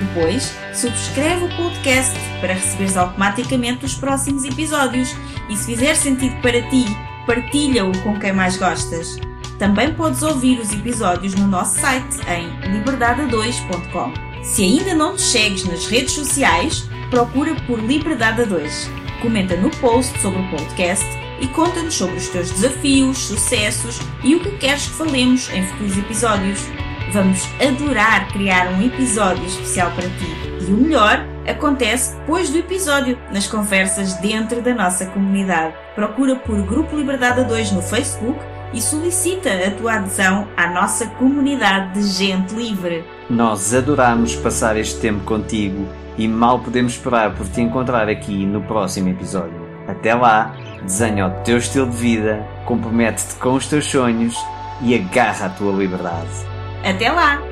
S2: Depois, subscreve o podcast para receberes automaticamente os próximos episódios e se fizer sentido para ti, partilha-o com quem mais gostas. Também podes ouvir os episódios no nosso site em liberdade2.com. Se ainda não te segues nas redes sociais, procura por Liberdade 2. Comenta no post sobre o podcast e conta-nos sobre os teus desafios, sucessos e o que queres que falemos em futuros episódios. Vamos adorar criar um episódio especial para ti. E o melhor acontece depois do episódio, nas conversas dentro da nossa comunidade. Procura por Grupo Liberdade 2 no Facebook e solicita a tua adesão à nossa comunidade de gente livre.
S1: Nós adoramos passar este tempo contigo e mal podemos esperar por te encontrar aqui no próximo episódio. Até lá, desenha o teu estilo de vida, compromete-te com os teus sonhos e agarra a tua liberdade.
S3: Até lá!